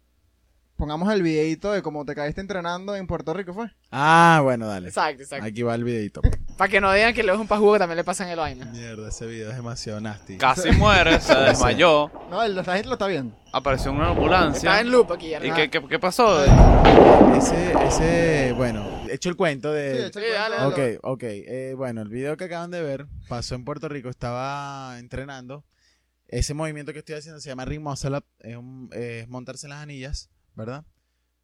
pongamos el videito de cómo te caíste entrenando en Puerto Rico, ¿fue? Ah, bueno, dale. Exacto, exacto. Aquí va el videito. Para que no digan que luego es un pajugo que también le pasan el vaina. Mierda, ese video es demasiado nasty. Casi muere, se desmayó, No, el, la gente lo está viendo. apareció en una Está ambulancia. en loop aquí. ¿Y qué, qué, qué pasó? Ese, ese, bueno, he hecho el cuento Sí, de... el Sí, cuento dale, de Ok, ok. Eh, bueno, el video que acaban de ver pasó en Puerto Rico. Estaba entrenando. Ese movimiento que estoy haciendo se llama ring muscle up. Es, un- es montarse en las anillas, ¿verdad?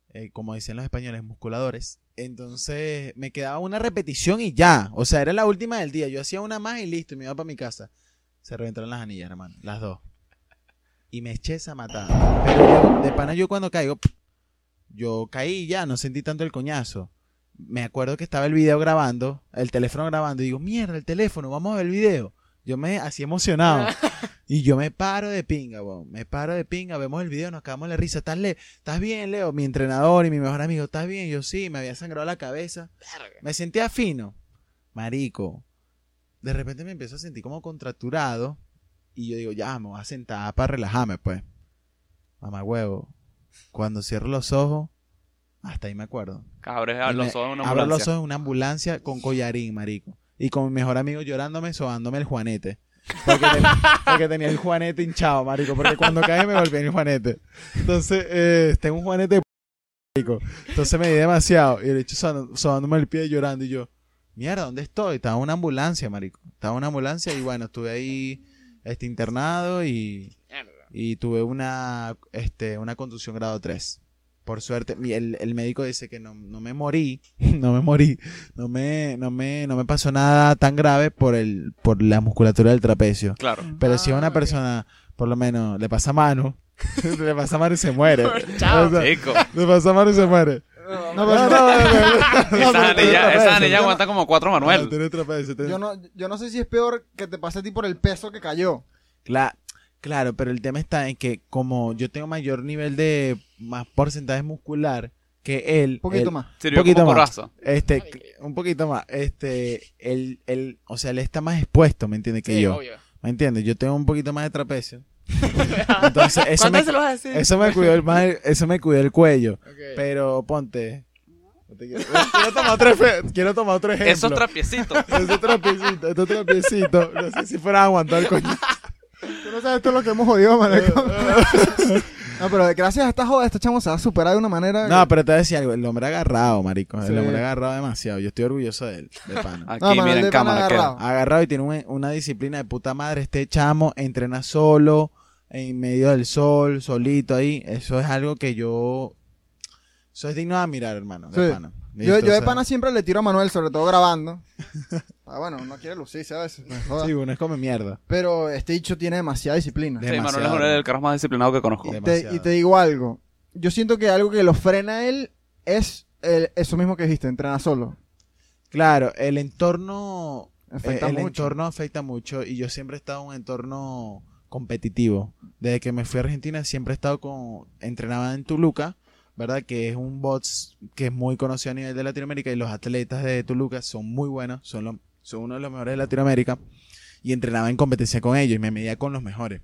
Eh, como dicen los españoles, musculadores. Entonces me quedaba una repetición y ya. O sea, era la última del día. Yo hacía una más y listo. Y me iba para mi casa. Se reventaron las anillas, hermano. Las dos. Y me eché esa matada. Pero de pana, yo cuando caigo, yo caí ya. No sentí tanto el coñazo me acuerdo que estaba el video grabando, el teléfono grabando, y digo, mierda, el teléfono, vamos a ver el video. Yo me así emocionado. y yo me paro de pinga, weón. Me paro de pinga, vemos el video, nos acabamos de risa. ¿Estás, Le ¿Estás bien, Leo? Mi entrenador y mi mejor amigo, ¿estás bien? Yo sí, me había sangrado la cabeza. Verga. Me sentía fino. Marico. De repente me empiezo a sentir como contracturado. Y yo digo, ya, me voy a sentar para relajarme, pues. Mamá huevo. Cuando cierro los ojos, hasta ahí me acuerdo. Cabres los ojos en una abro los ambulancia. ojos en una ambulancia con collarín, marico. Y con mi mejor amigo llorándome, sobándome el juanete. Porque, ten- porque tenía el juanete hinchado, marico. Porque cuando caí me golpeé en el juanete. Entonces, eh, tengo un juanete de p- marico. Entonces me di demasiado. Y el hecho sobándome el pie llorando. Y yo, mierda, ¿dónde estoy? Estaba en una ambulancia, marico. Estaba en una ambulancia y bueno, estuve ahí este, internado y, y tuve una, este, una contusión grado 3. Por suerte, el, el médico dice que no, no me morí, no me morí, no me, no me, no me pasó nada tan grave por el, por la musculatura del trapecio. Claro. Pero si a Ah, una ok. persona, por lo menos, le pasa mano, le pasa mano y se muere. Chao. O sea, Chico. le pasa mano y se muere. No, pero no, no, no, no, no, Esa anilla, aguanta como cuatro no, Manuel. tiene trapecio, tiene- yo, no, yo no sé si es peor que te pase a ti por el peso que cayó. Cla- claro, pero el tema está en que como yo tengo mayor nivel de más porcentaje muscular que él, Un poquito él- más. Sirvió poquito más. este, un poquito más, este, él, él, o sea, él está más expuesto, ¿me entiendes? Que Sí, yo, obvio. ¿me entiendes? Yo tengo un poquito más de trapecio, entonces eso ¿Cuándo me, se lo vas a decir? eso me cuidó el más, eso me cuidó el cuello, pero ponte, quiero, quiero tomar otro, quiero tomar otro ejemplo. Esos trapiecitos. Ese trapiecito, este trapiecito, no sé si fuera a aguantar el coño. Tú no sabes todo lo que hemos jodido, marico. no, pero gracias a esta joda, este chamo se va a superar de una manera. No, pero te voy a decir algo. El hombre ha agarrado, marico. Sí. El hombre ha agarrado demasiado. Yo estoy orgulloso de él, de pana. Aquí, No, de pana cámara. agarrado. Agarrado y tiene un- una disciplina de puta madre. Este chamo entrena solo, en medio del sol, solito ahí. Eso es algo que yo... Eso es digno de admirar, hermano. De Sí. pana. Yo, yo de pana siempre le tiro a Manuel, sobre todo grabando. ah, bueno, no quiere lucirse a veces. me joda. Sí, uno es come mierda. Pero este dicho tiene demasiada disciplina. De- Sí, Manuel es Demasiado. uno del carro más disciplinado que conozco. Y te, demasiado. y te digo algo. Yo siento que algo que lo frena a él es el- eso mismo que dijiste, entrenar solo. Claro, el entorno... Afecta eh, el mucho. entorno afecta mucho y yo siempre he estado en un entorno competitivo. Desde que me fui a Argentina siempre he estado con entrenaba en Toluca, ¿verdad? Que es un bots que es muy conocido a nivel de Latinoamérica y los atletas de Toluca son muy buenos, son, lo- son uno de los mejores de Latinoamérica y entrenaba en competencia con ellos y me medía con los mejores.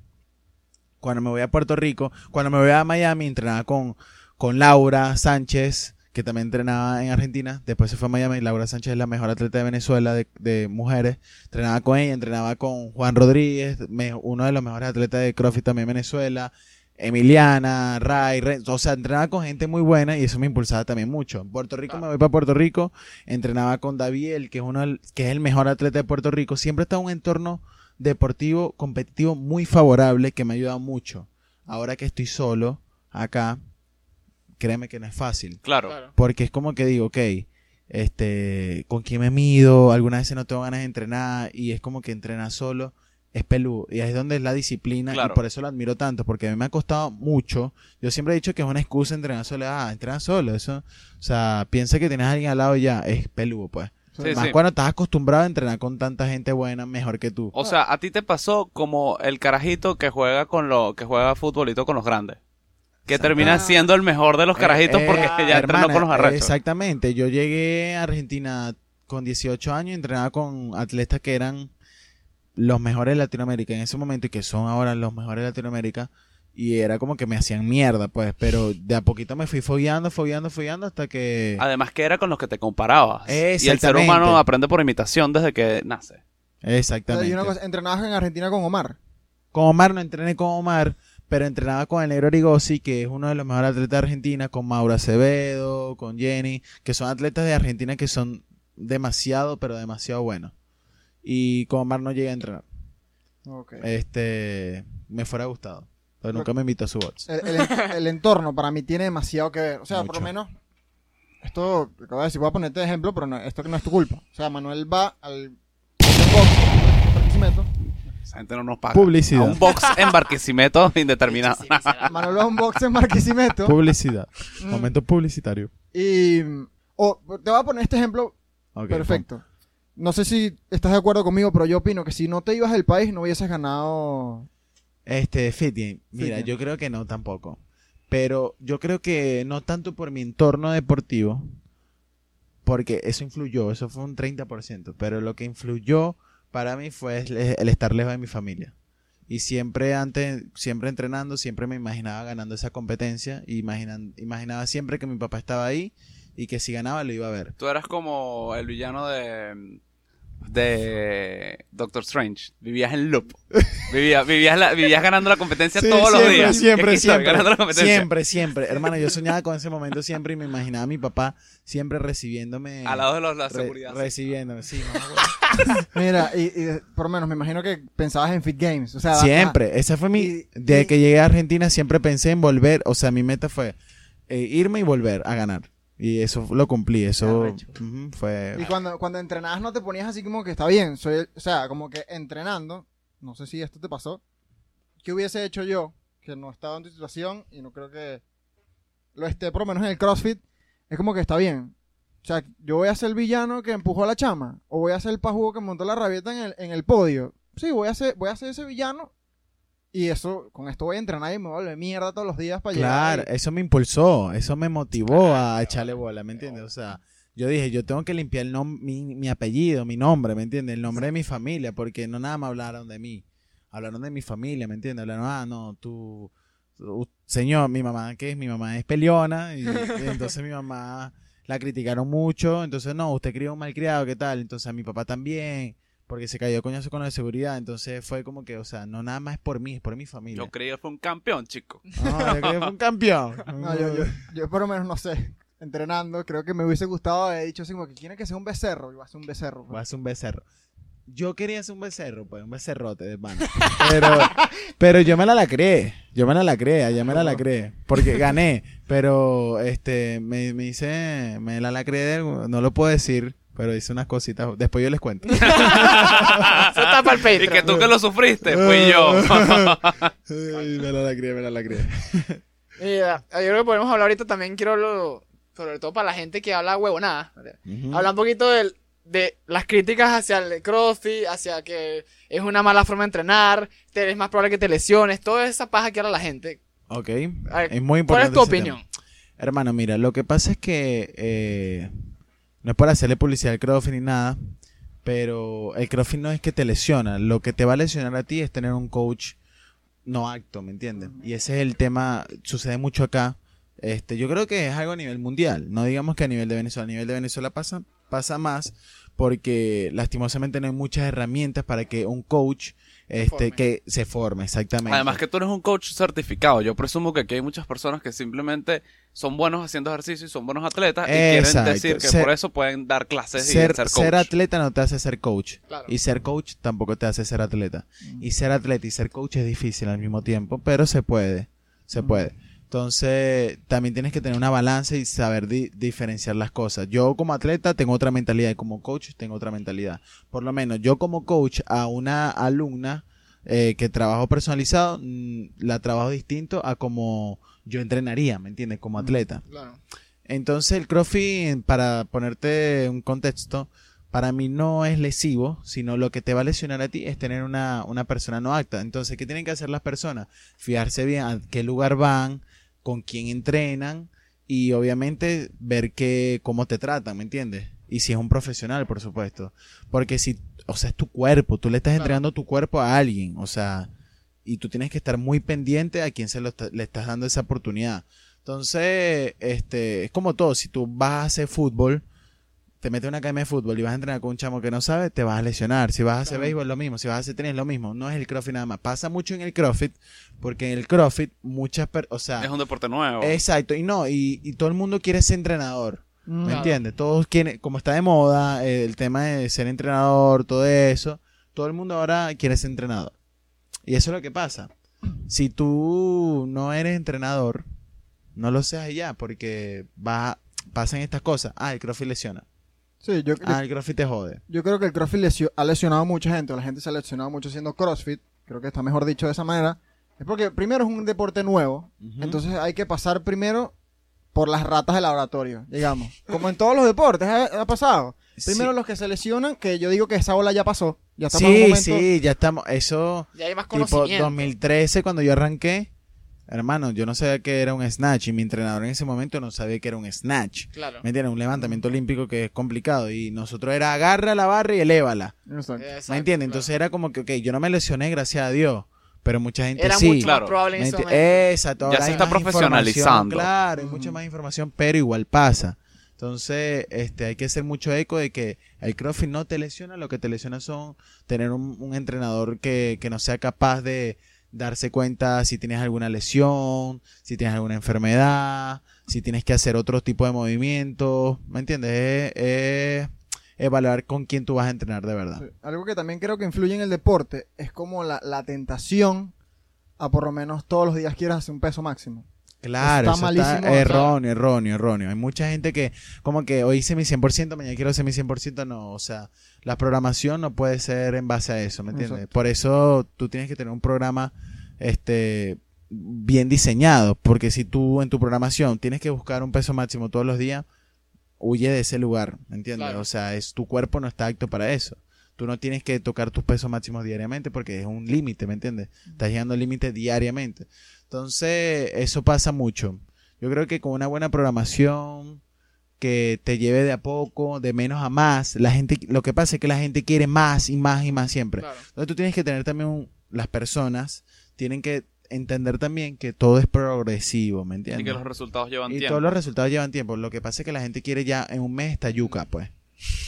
Cuando me voy a Puerto Rico, cuando me voy a Miami, entrenaba con, con Laura Sánchez, que también entrenaba en Argentina. Después se fue a Miami. Laura Sánchez es la mejor atleta de Venezuela de, mujeres. Entrenaba con ella, entrenaba con Juan Rodríguez, uno de los mejores atletas de CrossFit también en Venezuela. Emiliana, Ray, Ren- o sea, entrenaba con gente muy buena y eso me impulsaba también mucho. En Puerto Rico me voy para Puerto Rico, entrenaba con David, que es uno del- que es el mejor atleta de Puerto Rico. Siempre está en un entorno deportivo, competitivo muy favorable que me ha ayudado mucho. Ahora que estoy solo acá, créeme que no es fácil. Claro. Claro. Porque es como que digo, ok, este, ¿con quién me mido? Algunas veces no tengo ganas de entrenar y es como que entrenar solo es peludo. Y ahí es donde es la disciplina Claro. y por eso lo admiro tanto, porque a mí me ha costado mucho. Yo siempre he dicho que es una excusa entrenar solo. Ah, entrenar solo, eso. O sea, piensa que tienes a alguien al lado y ya, es peludo, pues. Sí, Más sí. cuando estás acostumbrado a entrenar con tanta gente buena, mejor que tú. O sea, a ti te pasó como el carajito que juega con lo que juega futbolito con los grandes. Que termina siendo el mejor de los carajitos Eh, porque eh, ya entrenó con los arrechos. Exactamente. Yo llegué a Argentina con 18 años y entrenaba con atletas que eran los mejores de Latinoamérica en ese momento y que son ahora los mejores de Latinoamérica. Y era como que me hacían mierda, pues. Pero de a poquito me fui fogueando, fogueando, fogueando hasta que. Además que era con los que te comparabas. Y el ser humano aprende por imitación desde que nace. Exactamente. Y una cosa, entrenabas en Argentina con Omar. Con Omar no entrené con Omar, pero entrenaba con el negro Origosi, que es uno de los mejores atletas de Argentina, con Mauro Acevedo, con Jenny, que son atletas de Argentina que son demasiado, pero demasiado buenos. Y con Omar no llegué a entrenar. Este, me fuera gustado, pero nunca me invitó a su box. El, el- el entorno para mí tiene demasiado que ver. O sea, por lo menos, esto, acabo de decir, voy a ponerte de ejemplo, pero no, esto no es tu culpa. O sea, Manuel va al box, Barquisimeto. Esa gente no nos paga. Publicidad. A un box en Barquisimeto indeterminado. Sí, sí, sí, será. Manuel va a un box en Barquisimeto. Publicidad. Mm, Momento publicitario. Y, o, te voy a poner este ejemplo Ok, perfecto. No sé si estás de acuerdo conmigo, pero yo opino que si no te ibas del país no hubieses ganado. Este, Fit Game. Mira, Fit Game. yo creo que no tampoco. Pero yo creo que no tanto por mi entorno deportivo, porque eso influyó, eso fue un 30%, pero lo que influyó para mí fue el, el estar lejos de mi familia. Y siempre antes, siempre entrenando, siempre me imaginaba ganando esa competencia, y imaginan- imaginaba siempre que mi papá estaba ahí y que si ganaba lo iba a ver. Tú eras como el villano de de Doctor Strange. Vivías en loop. Vivías, vivías, la- vivías ganando la competencia Sí, todos los siempre, días. Siempre, estoy, siempre, ganando la competencia. siempre, siempre. Hermano, yo soñaba con ese momento siempre y me imaginaba a mi papá siempre recibiéndome. Al lado de los, la re- seguridad. recibiéndome, sí. Mira, y, y por lo menos me imagino que pensabas en Fit Games. O sea. Siempre. Esa fue mi. Y- De y- que llegué a Argentina siempre pensé en volver. O sea, mi meta fue eh, irme y volver a ganar. Y eso lo cumplí. Eso fue. Y cuando, cuando entrenabas no te ponías así como que está bien. Soy, el- o sea, como que entrenando, no sé si esto te pasó. ¿Qué hubiese hecho yo? Que no estaba en tu situación y no creo que lo esté, por lo menos en el CrossFit. Es como que está bien. O sea, yo voy a ser el villano que empujó a la chama. O voy a ser el pajugo que montó la rabieta en el, en el podio. Sí, voy a ser, voy a ser ese villano. Y eso, con esto voy a entrenar y me volver mierda todos los días para Claro, llegar. eso me impulsó, eso me motivó a echarle bola, ¿me entiendes? O sea, yo dije, yo tengo que limpiar el mi, mi apellido, mi nombre, ¿me entiendes? El nombre de mi familia, porque no nada más hablaron de mí, hablaron de mi familia, ¿me entiendes? Hablaron, ah, no, tú, tú- señor, mi mamá, ¿qué es? Mi mamá es peleona, y, y entonces mi mamá la criticaron mucho, entonces, no, usted crió un malcriado, ¿qué tal? Entonces a mi papá también, porque se cayó coñazo con la seguridad, entonces fue como que, o sea, no nada más es por mí, es por mi familia. Yo creí que fue un campeón, chico. No, yo creo que fue un campeón. No, yo, yo, yo por lo menos no sé. Entrenando, creo que me hubiese gustado haber dicho así como que quiere que sea un becerro. Y va a ser un becerro. Voy a hacer un becerro. Yo quería hacer un becerro, pues, un becerrote de pana. Pero, pero yo me la la creé. Yo me la la creé, ya me la la creé. Porque gané. Pero, este, me, me hice, me la la creé, no lo puedo decir, pero hice unas cositas. Después yo les cuento. Eso está para el Patreon. Y que tú que lo sufriste, fui yo. Ay, me la la creé, me la la creé. Mira, yo creo que podemos hablar ahorita también, quiero lo, sobre todo para la gente que habla huevonada. Ujú. Habla un poquito del- de las críticas hacia el CrossFit, hacia que es una mala forma de entrenar, te, es más probable que te lesiones, toda esa paja que habla la gente. Ok. Ver, Es muy importante. ¿Cuál es tu opinión? tema. Hermano, mira, lo que pasa es que eh, no es para hacerle publicidad al CrossFit ni nada, pero el CrossFit no es que te lesiona. Lo que te va a lesionar a ti es tener un coach no acto, ¿me entiendes? Y ese es el tema, sucede mucho acá. Este, yo creo que es algo a nivel mundial, no digamos que a nivel de Venezuela. A nivel de Venezuela pasa, pasa más porque lastimosamente no hay muchas herramientas para que un coach este, forme. que se forme, exactamente. Además que tú eres un coach certificado. Yo presumo que aquí hay muchas personas que simplemente son buenos haciendo ejercicio y son buenos atletas y quieren decir que Ser- por eso pueden dar clases ser, y ser coach. ser atleta no te hace ser coach. Claro. Y ser coach tampoco te hace ser atleta. Y ser atleta y ser coach es difícil al mismo tiempo, pero se puede. Se puede. Entonces, también tienes que tener una balanza y saber di- diferenciar las cosas. Yo como atleta tengo otra mentalidad y como coach tengo otra mentalidad. Por lo menos yo como coach a una alumna eh, que trabajo personalizado, mm, la trabajo distinto a como yo entrenaría, ¿me entiendes? Como atleta. Claro. Entonces el CrossFit, para ponerte un contexto, para mí no es lesivo, sino lo que te va a lesionar a ti es tener una, una persona no acta. Entonces, ¿qué tienen que hacer las personas? Fijarse bien a qué lugar van, con quién entrenan y obviamente ver que, cómo te tratan, ¿me entiendes? Y si es un profesional, por supuesto. Porque si, o sea, es tu cuerpo, tú le estás Claro. entregando tu cuerpo a alguien, o sea, y tú tienes que estar muy pendiente a quien se lo está- le estás dando esa oportunidad. Entonces, este, es como todo, si tú vas a hacer fútbol, te metes en una academia de fútbol y vas a entrenar con un chamo que no sabe, te vas a lesionar. Si vas a hacer Claro. béisbol, lo mismo. Si vas a hacer tenis, lo mismo. No es el CrossFit nada más. Pasa mucho en el CrossFit, porque en el CrossFit muchas personas, o sea, Es un deporte nuevo. exacto, y no, y, y todo el mundo quiere ser entrenador. ¿Me Claro. entiendes? Todos quieren, como está de moda, eh, el tema de ser entrenador, todo eso, todo el mundo ahora quiere ser entrenador. Y eso es lo que pasa. Si tú no eres entrenador, no lo seas ya, porque va, pasan estas cosas. Ah, el CrossFit lesiona. Sí, yo, yo, Ah, el CrossFit te jode. yo creo que el CrossFit lesio- ha lesionado a mucha gente, o la gente se ha lesionado mucho haciendo CrossFit, creo que está mejor dicho de esa manera, es porque primero es un deporte nuevo, entonces hay que pasar primero por las ratas de laboratorio, digamos. Como en todos los deportes ha, ha pasado. Primero Sí. los que se lesionan, que yo digo que esa ola ya pasó, ya estamos en un Sí, momento... sí, ya estamos. Eso, Ya hay más tipo conocimiento. 2013, cuando yo arranqué, hermano, yo no sabía que era un snatch y mi entrenador en ese momento no sabía que era un snatch. Claro. ¿Me entiendes? Un levantamiento olímpico que es complicado. Y nosotros era agarra la barra y elévala. Exacto. Exacto, ¿Me entiendes? claro. Entonces era como que, ok, yo no me lesioné, gracias a Dios. Pero mucha gente Era sí. mucho Claro. más probable en ¿Me ese momento. Exacto. Ya se está profesionalizando. Claro, hay mucha más información, pero igual pasa. Entonces, este, hay que hacer mucho eco de que el CrossFit no te lesiona, lo que te lesiona son tener un, un entrenador que, que no sea capaz de darse cuenta si tienes alguna lesión, si tienes alguna enfermedad, si tienes que hacer otro tipo de movimientos, ¿me entiendes? Es, es evaluar con quién tú vas a entrenar de verdad. Algo que también creo que influye en el deporte es como la, la tentación a por lo menos todos los días quieras hacer un peso máximo. Claro, Está eso malísimo, está o sea- erróneo, erróneo, erróneo. Hay mucha gente que, como que hoy hice mi 100%, mañana quiero hacer mi 100%, no. O sea, la programación no puede ser en base a eso, ¿me entiendes? Exacto. Por eso tú tienes que tener un programa, este, bien diseñado. Porque si tú en tu programación tienes que buscar un peso máximo todos los días, huye de ese lugar, ¿me entiendes? Claro. O sea, es, tu cuerpo no está apto para eso. Tú no tienes que tocar tus pesos máximos diariamente porque es un límite, ¿me entiendes? Estás llegando al límite diariamente. Entonces, eso pasa mucho. Yo creo que con una buena programación que te lleve de a poco, de menos a más, la gente, lo que pasa es que la gente quiere más y más y más siempre. Claro. Entonces tú tienes que tener también un- las personas tienen que entender también que todo es progresivo, ¿me Y entiendes? que los resultados llevan Y tiempo. todos los resultados llevan tiempo. Lo que pasa es que la gente quiere ya en un mes esta yuca, pues.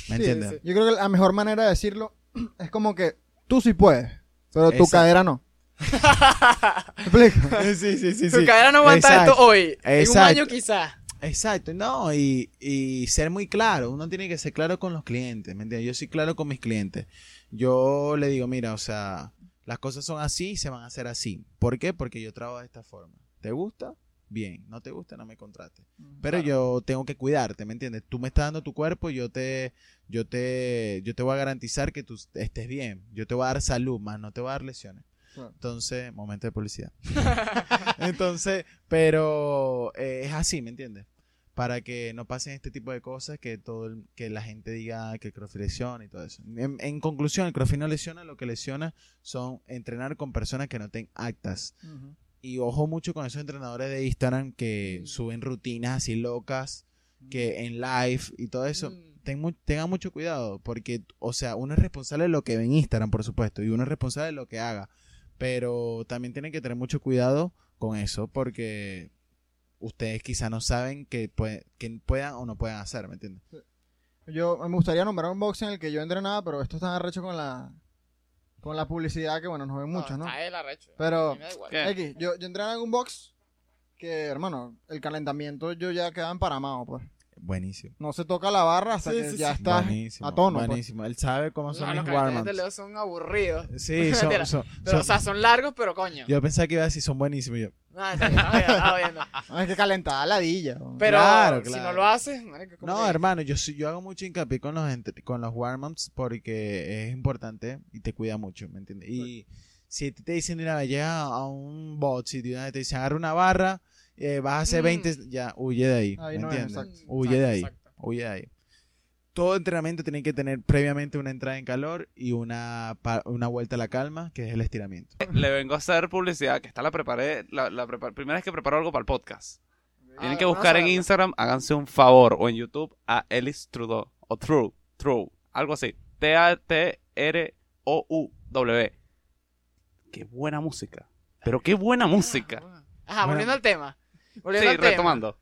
¿Me Sí, entiendes? sí. Yo creo que la mejor manera de decirlo es como que tú sí puedes, pero tu Exacto. cadera no. ¿Me explico? sí, sí, sí, Tu cadera no aguanta Exacto. esto hoy. En un Exacto. año quizás. Exacto, no, y, y ser muy claro, uno tiene que ser claro con los clientes, ¿me entiendes? Yo soy claro con mis clientes. Yo le digo, mira, o sea, las cosas son así y se van a hacer así. ¿Por qué? Porque yo trabajo de esta forma. ¿Te gusta? Bien, no te gusta, no me contrates. Pero Claro. yo tengo que cuidarte, ¿me entiendes? Tú me estás dando tu cuerpo y yo te, yo te, yo te voy a garantizar que tú estés bien. Yo te voy a dar salud, más no te voy a dar lesiones. Entonces, momento de publicidad. Entonces, pero eh, es así, ¿me entiendes? Para que no pasen este tipo de cosas, que todo el- que la gente diga que el CrossFit lesiona y todo eso. En, en conclusión, el CrossFit no lesiona, lo que lesiona son entrenar con personas que no tengan actas. Y ojo mucho con esos entrenadores de Instagram que suben rutinas así locas, que en live y todo eso. Mm. Ten mu- tengan mucho cuidado, porque, o sea, uno es responsable de lo que ve en Instagram, por supuesto, y uno es responsable de lo que haga. Pero también tienen que tener mucho cuidado con eso, porque ustedes quizá no saben que, puede- que puedan o no puedan hacer, ¿me entiendes? Yo me gustaría nombrar un box en el que yo entrenaba, pero esto está arrecho con la con la publicidad que bueno, nos ven muchos, ¿no? Está él arrecho. Pero- A. X, yo, yo entrenaba en un box que, hermano, el calentamiento yo ya quedaba emparamado, pues. Buenísimo. No se toca la barra hasta Sí, que sí, ya sí. estás buenísimo, a tono, pues. Buenísimo. Él sabe cómo son No, los mis de warm Leo son aburridos. Sí, son, son- Pero, son- o sea, son largos, pero coño. yo pensaba que iba a decir son buenísimos. Yo, No, está está bien, está bien. No, es que calentada ladilla. ¿no? Pero Claro, si no lo haces, No, que- hermano, yo sí- yo hago mucho hincapié con los con los warm-ups porque es importante y te cuida mucho, ¿me entiendes? Y si te dicen, mira, llega a un bot, si te dicen, agarra una barra, eh, vas a hacer Mm. 20, ya, huye de ahí, Ahí ¿me no es, entiendes? exacto. Huye de ahí, Exacto. huye de ahí. Todo entrenamiento tiene que tener previamente una entrada en calor y una, una vuelta a la calma, que es el estiramiento. Le vengo a hacer publicidad, que esta la preparé, la, la prepar- primera vez que preparo algo para el podcast. Ah, Tienen que vamos a buscar en. Instagram, háganse un favor, o en YouTube, a Ellis Trudeau. o True, True, algo así. T-A-T-R-O-U-W. Qué buena música. Pero qué buena música. Ajá, Bueno. volviendo al tema. Sí, Volviendo al tema. retomando.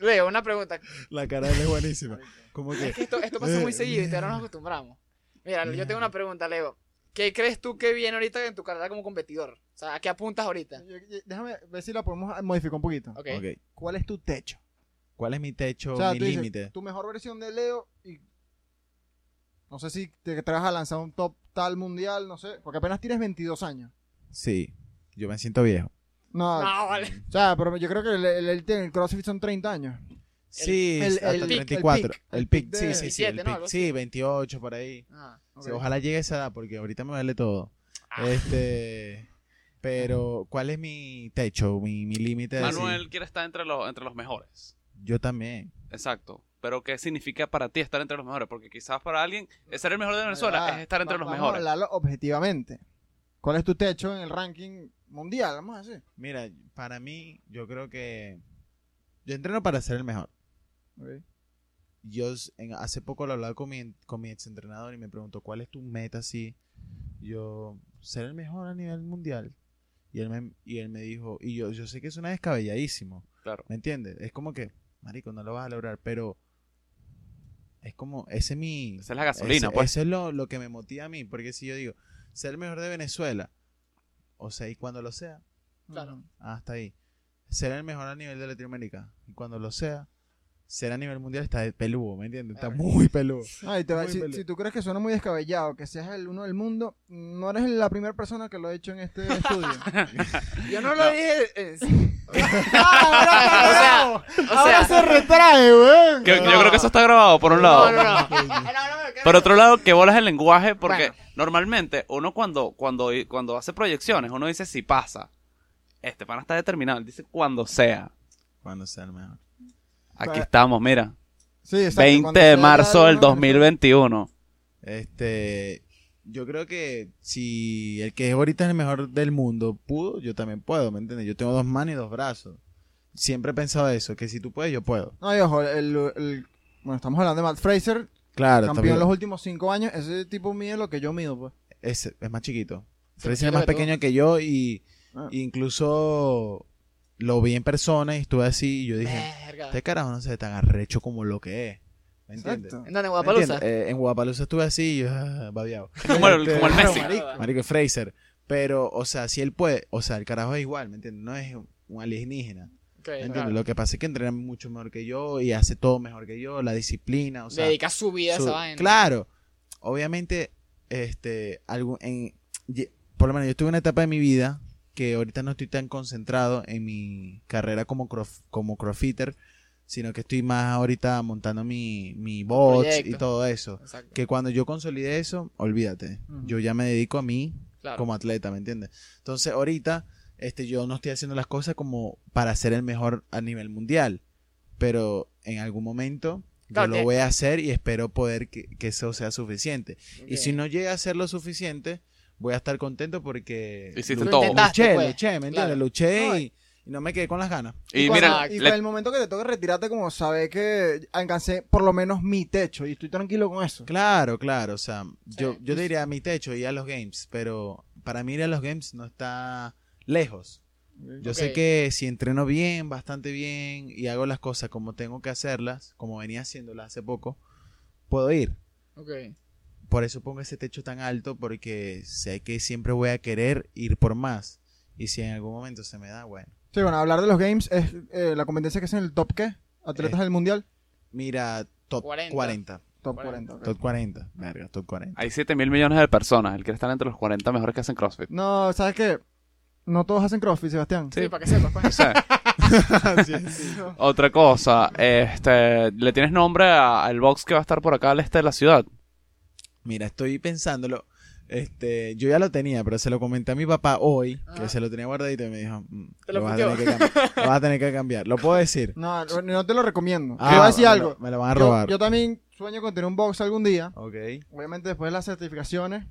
Leo, una pregunta. La cara de él es buenísima. Como Es que. que esto, esto pasa muy seguido y ahora nos acostumbramos. Mira, yo tengo una pregunta, Leo. ¿Qué crees tú que viene ahorita en tu carrera como competidor? O sea, ¿a qué apuntas ahorita? Yo- yo- Déjame ver si la podemos modificar un poquito. Ok. Ok. ¿Cuál es tu techo? ¿Cuál es mi techo, O sea, mi límite? tu mejor versión de Leo y no sé si te, te vas a lanzar un top tal mundial, no sé, porque apenas tienes 22 años. Sí, yo me siento viejo. No, No, vale. o sea, pero yo creo que el, el, el- el CrossFit son 30 años. Sí, el- hasta el pic, 34. el pic, sí, sí, sí. 27, el ¿no? pic. Algo Sí, 28 por ahí. Ah, Sí, ojalá llegue a esa edad porque ahorita me duele todo. Ah. Este, pero ¿cuál es mi techo, mi, mi límite? decir, Manuel quiere estar entre los, entre los mejores. Yo también. Exacto. Pero ¿qué significa para ti estar entre los mejores? Porque quizás para alguien ser el mejor de Venezuela Ah, es estar entre va- los vamos mejores. a hablarlo objetivamente. ¿Cuál es tu techo en el ranking mundial? Vamos a decir. Mira, para mí, yo creo que yo entreno para ser el mejor. Yo s- en- hace poco lo hablaba con mi, con mi ex entrenador y me preguntó cuál es tu meta así. Yo, ser el mejor a nivel mundial. Y él me, y él me dijo, y yo, yo sé que suena descabelladísimo, Claro. ¿me entiendes? Es como que, marico, no lo vas a lograr, pero es como, ese es mi... Esa es la gasolina, ese, pues. Eso es lo, lo que me motiva a mí, porque si yo digo, ser el mejor de Venezuela, o sea, y cuando lo sea, Claro. hasta ahí. Ser el mejor a nivel de Latinoamérica. Y cuando lo sea, ser a nivel mundial está de peludo, ¿me entiendes? Está Claro. muy peludo. Ay, te va- Muy si, pele- si tú crees que suena muy descabellado, que seas el uno del mundo, no eres la primera persona que lo ha hecho en este estudio. Yo no lo dije. eh, sí. ¡Ah, O sea, ahora se retrae, weón! Que- No. Yo creo que eso está grabado, por un lado. No, no, no. No, no, no, Por otro lado, que bolas el lenguaje, porque Bueno. normalmente uno cuando, cuando, cuando hace proyecciones, uno dice si pasa. Este pana está determinado, él dice cuando sea. Cuando sea el mejor. Aquí Bueno. estamos, mira. Sí, exacto, 20 cuando de marzo del uno- 2021. Este, yo creo que si el que es ahorita es el mejor del mundo pudo, yo también puedo, ¿me entiendes? Yo tengo dos manos y dos brazos. Siempre he pensado eso, que si tú puedes, yo puedo. No, y ojo, el, el- bueno, estamos hablando de Matt Fraser, Claro, campeón en los últimos cinco años. Ese tipo mide lo que yo mido, pues. es, es más chiquito. Fraser es más pequeño que yo y Ah. incluso lo vi en persona y estuve así y yo dije, Verga. este carajo no se ve tan arrecho como lo que es. ¿Me entiendes? ¿En dónde? ¿En entiendes? Eh, en estuve así y yo, ah. Como el, Este, como el Messi. marico. Marico Fraser. Pero, o sea, si él puede, o sea, el carajo es igual, ¿me entiendes? No es un alienígena. Ok, ¿Me entiendes? claro. Lo que pasa es que entrena mucho mejor que yo y hace todo mejor que yo, la disciplina, o sea. Dedica su vida a su- esa vaina. Claro. Obviamente, este, algún, en, por lo menos yo estuve en una etapa de mi vida que ahorita no estoy tan concentrado en mi carrera como, crof- como crossfitter, sino que estoy más ahorita montando mi, mi bots y todo eso. Exacto. Que cuando yo consolide eso, olvídate. Yo ya me dedico a mí Claro. como atleta, ¿me entiendes? Entonces, ahorita, este, yo no estoy haciendo las cosas como para ser el mejor a nivel mundial. Pero en algún momento Claro, yo lo voy a hacer y espero poder que, que eso sea suficiente. Y si no llega a ser lo suficiente, voy a estar contento porque Hiciste todo. luché, pues. luché, ¿me Claro. entiendes? Luché No, y, y no me quedé con las ganas. Y cuando- mira, y le- para el momento que te toque retirarte, como saber que alcancé por lo menos mi techo y estoy tranquilo con eso. Claro, claro, o sea, yo, Sí. yo diría a mi techo y a los games, pero para mí ir a los games no está lejos. Yo sé que si entreno bien, bastante bien y hago las cosas como tengo que hacerlas, como venía haciéndolas hace poco, puedo ir. Ok. Por eso pongo ese techo tan alto porque sé que siempre voy a querer ir por más. Y si en algún momento se me da, bueno. Sí, bueno, hablar de los games es eh, la competencia que es en el top qué? Atletas Eh. del mundial. Mira, top 40. 40. Top 40. 40. ok. Top 40. Verga, top 40. hay 7 mil millones de personas. Él quiere estar entre los 40 mejores que hacen CrossFit. No, ¿sabes qué? No todos hacen CrossFit, Sebastián. Sí, para que sepas, pues. Sí, sí. otra cosa, este, ¿le tienes nombre a- al box que va a estar por acá al este de la ciudad? Mira, estoy pensándolo. Este, yo ya lo tenía, pero se lo comenté a mi papá hoy, que Ajá. se lo tenía guardadito y me dijo, mm, Te lo vas a tener puteó. que cambiar. lo vas a tener que cambiar. ¿Lo puedo decir? No, no, te lo recomiendo. Ah, te voy a decir me algo. lo- me lo van a Yo- robar. Yo, también sueño con tener un box algún día. Ok. Obviamente después de las certificaciones.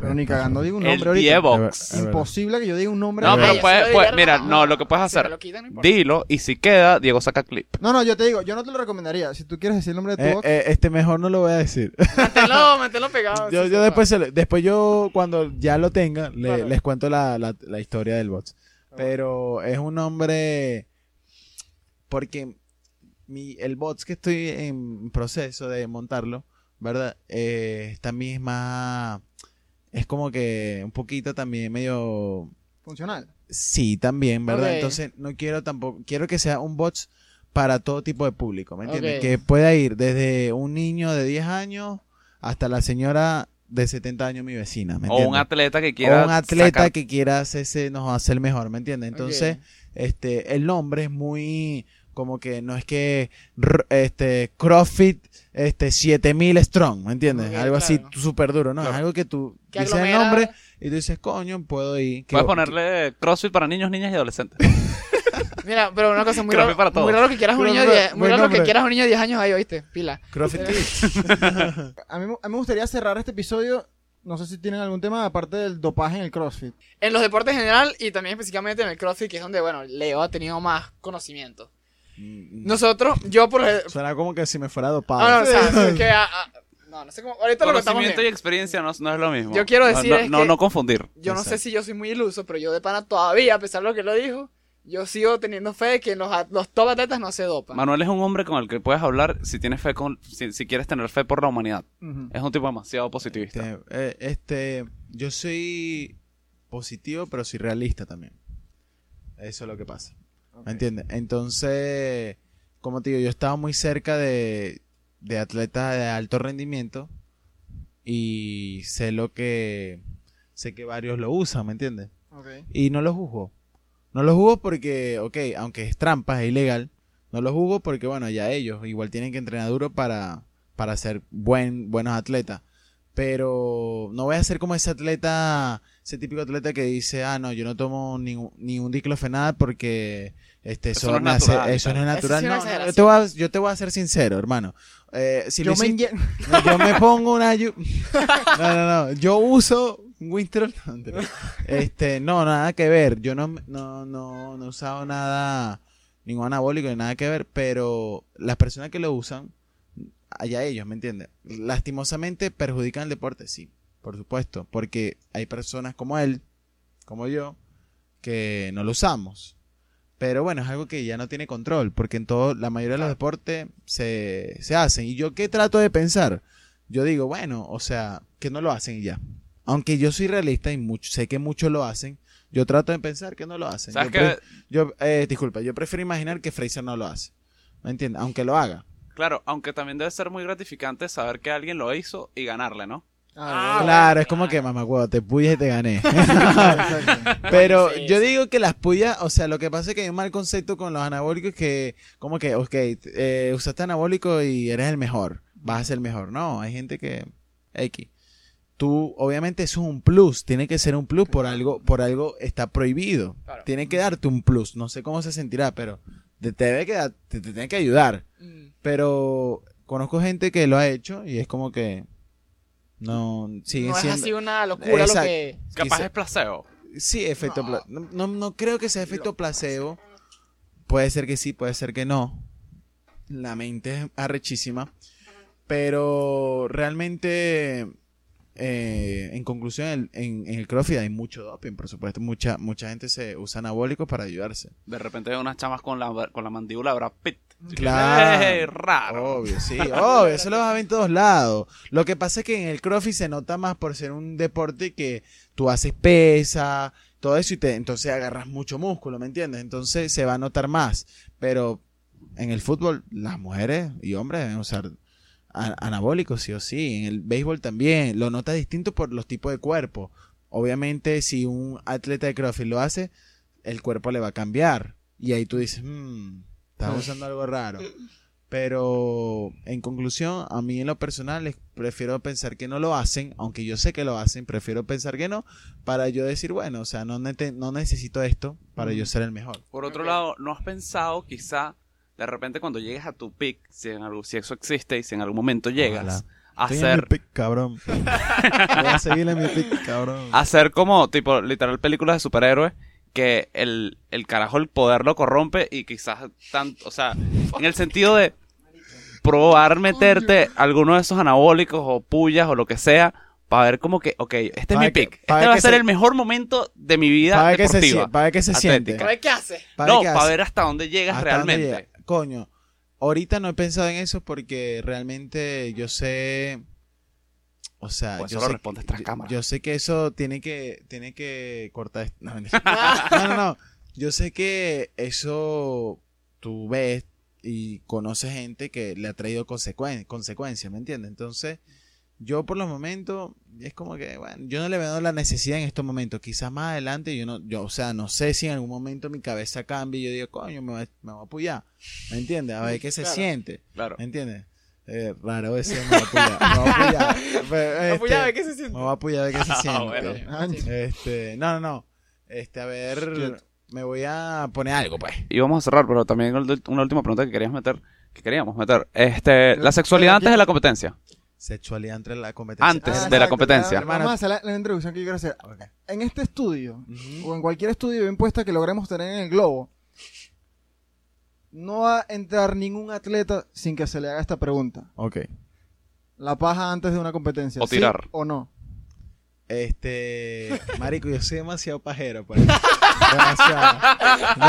Pero ni cagando digo un El nombre ahorita. Es verdad. Imposible que yo diga un nombre. No, ahorita. pero Ey, puede- eso lo puede- diría mira, no, lo que puedes hacer, dilo y si queda, Diego saca clip. No, no, yo te digo, yo no te lo recomendaría. Si tú quieres decir el nombre de tu Eh, box, eh, este mejor no lo voy a decir. Manténlo, manténlo pegado. yo, yo después, se lo- después yo cuando ya lo tenga, le- Claro. les cuento la, la, la historia del bot. Pero es un nombre porque mi, el bots que estoy en proceso de montarlo, ¿verdad? Eh, también es más, es como que un poquito también medio funcional. Sí, también, ¿verdad? Entonces no quiero tampoco, quiero que sea un bot para todo tipo de público, ¿me entiendes? Que pueda ir desde un niño de 10 años hasta la señora de 70 años, mi vecina, ¿me O entiendes? un atleta que quiera O un atleta sacar- que quiera hacerse, nos hacer mejor, ¿me entiendes? Entonces, este, el nombre es muy como que no es que este CrossFit este 7000 strong, ¿me entiendes? Algo así claro. súper duro, ¿no? Claro. Es algo que tú Que dices el nombre y tú dices, "Coño, puedo ir." Puedes ponerle CrossFit para niños, niñas y adolescentes. Mira, pero una cosa muy raro, para todos. muy raro que quieras un niño de nombre, 10, muy buen raro que quieras un niño de 10 años ahí, ¿oíste? Pila. CrossFit Kids. A mí, a mí me gustaría cerrar este episodio. No sé si tienen algún tema aparte del dopaje en el CrossFit. En los deportes en general y también específicamente en el CrossFit, que es donde, bueno, Leo ha tenido más conocimiento. Nosotros, yo por ejemplo... Suena como que si me fuera dopado. Ah, no, o sea, que, ah, ah, no, no sé cómo... Ahorita lo contamos Conocimiento y experiencia no, no es lo mismo. Yo quiero No, decir no, es no, que- no confundir. Yo no sé si yo soy muy iluso, pero yo de pana todavía, a pesar de lo que lo dijo, yo sigo teniendo fe de que los, los top atletas no se dopan. Manuel es un hombre con el que puedes hablar si tienes fe con, si, si quieres tener fe por la humanidad. Ujú. Es un tipo demasiado positivista. Este, eh, este, yo soy positivo, pero soy realista también. Eso es lo que pasa. ¿Me entiendes? Entonces, como te digo, yo estaba muy cerca de, de atletas de alto rendimiento y sé lo que sé que varios lo usan, ¿me entiendes? Y no lo juzgo. No lo juzgo porque, ok, aunque es trampa, es ilegal, no lo juzgo porque, bueno, ya ellos igual tienen que entrenar duro para, para ser buen, buenos atletas. Pero no voy a ser como ese atleta, ese típico atleta que dice, ah, no, yo no tomo ni, ni un diclofenac porque este, Eso eso, no es hace- natural eso no es No, no, yo, te voy a, yo te voy a ser sincero, hermano. Eh, si yo, me hiciste- inye- no, yo me pongo una No, no, no. Yo uso Winter. Este, no, nada que ver. Yo no, no, no, no he usado nada, ningún anabólico ni nada que ver, pero las personas que lo usan, allá ellos, ¿me entiendes? Lastimosamente perjudican el deporte, sí, por supuesto, porque hay personas como él, como yo, que no lo usamos. Pero bueno, es algo que ya no tiene control, porque en todo, la mayoría de los deportes se, se hacen. Y yo qué trato de pensar, yo digo, bueno, o sea, que no lo hacen y ya. Aunque yo soy realista y mucho, sé que muchos lo hacen, yo trato de pensar que no lo hacen. ¿Sabes yo, qué? pre- yo, eh, disculpa, yo prefiero imaginar que Fraser no lo hace. ¿Me entiendes? Aunque lo haga. Claro, aunque también debe ser muy gratificante saber que alguien lo hizo y ganarle, ¿no? Ah, Claro, es como que, mamá, huevo, te puyas y te gané. Pero yo digo que las puyas, o sea, lo que pasa es que hay un mal concepto con los anabólicos que, como que, ok, eh, usaste anabólico y eres el mejor, vas a ser el mejor. No, hay gente que, X. Tú, obviamente, eso es un plus, tiene que ser un plus por algo, por algo está prohibido. Claro. Tiene que darte un plus, no sé cómo se sentirá, pero te, te debe que, dar- te, te tiene que ayudar. Mm. Pero conozco gente que lo ha hecho y es como que no sigue No es siendo así una locura lo que... Capaz Quizá- es placebo. sí efecto pla- no. no no creo que sea efecto placebo puede ser que sí puede ser que no la mente es arrechísima pero realmente eh, en conclusión en, en- en el CrossFit hay mucho doping por supuesto mucha mucha gente se usa anabólicos para ayudarse De repente hay unas chamas con la, con la mandíbula de Brad Pitt. Claro. ¡Ey, raro! Obvio, sí, obvio, eso lo vas a ver en todos lados. Lo que pasa es que en el CrossFit se nota más por ser un deporte que tú haces pesa, todo eso, y te, entonces agarras mucho músculo, ¿me entiendes? Entonces se va a notar más. Pero en el fútbol, las mujeres y hombres deben usar anabólicos, sí o sí. En el béisbol también. Lo notas distinto por los tipos de cuerpo. Obviamente, si un atleta de CrossFit lo hace, el cuerpo le va a cambiar. Y ahí tú dices, mmm, estás usando algo raro. Pero en conclusión, a mí en lo personal les prefiero pensar que no lo hacen, aunque yo sé que lo hacen, prefiero pensar que no, para yo decir, bueno, o sea, no, nete- no necesito esto para yo ser el mejor. Por otro lado, ¿no has pensado quizá de repente cuando llegues a tu peak, si, en algo, si eso existe y si en algún momento llegas, Ojalá. Estoy en mi hacer, pick, cabrón. Voy a seguirle mi pick, cabrón. hacer como, tipo, literal películas de superhéroes que el, el carajo, el poder lo corrompe y quizás tanto, o sea, en el sentido de probar meterte alguno de esos anabólicos o pullas o lo que sea para ver como que, ok, este es Para mi que- pick. para Este va a que ser se- el mejor momento de mi vida Para ver qué se, para ver qué se siente. atlética. A ver qué hace. Para no, para ver hasta dónde llegas ¿Hasta dónde realmente. llega? Coño, ahorita no he pensado en eso porque realmente yo sé. O sea, Pues yo, eso lo sé respondes que, tras cámara. yo sé que eso tiene que, tiene que cortar. No, no, no, no. Yo sé que eso tú ves y conoces gente que le ha traído consecuen- consecuencias, ¿me entiendes? Entonces, yo por los momentos, es como que, bueno, yo no le veo la necesidad en estos momentos. Quizás más adelante, yo no, yo, o sea, no sé si en algún momento mi cabeza cambie y yo digo, coño, me voy, me voy a apoyar. ¿Me entiendes? A ver qué se Claro. siente. Claro. ¿Me entiendes? Eh, raro ese, me voy a apoyar. Me voy a apoyar. Pero, No, ya ve qué se siente. me voy a apoyar a ver qué se siente. bueno. Este, no, no, no. Este, a ver, me voy a poner algo, pues. Y vamos a cerrar, pero también una última pregunta que queríamos meter, que queríamos meter. Este, la sexualidad antes de la competencia. Sexualidad entre la competencia. Antes Ah, de la competencia. Vamos a la, la introducción que yo quiero hacer. En este estudio, o en cualquier estudio bien puesta que logremos tener en el globo, no va a entrar ningún atleta sin que se le haga esta pregunta. Ok. La paja antes de una competencia. O ¿sí tirar. o no? Este, marico, yo soy demasiado pajero, pues. Demasiado.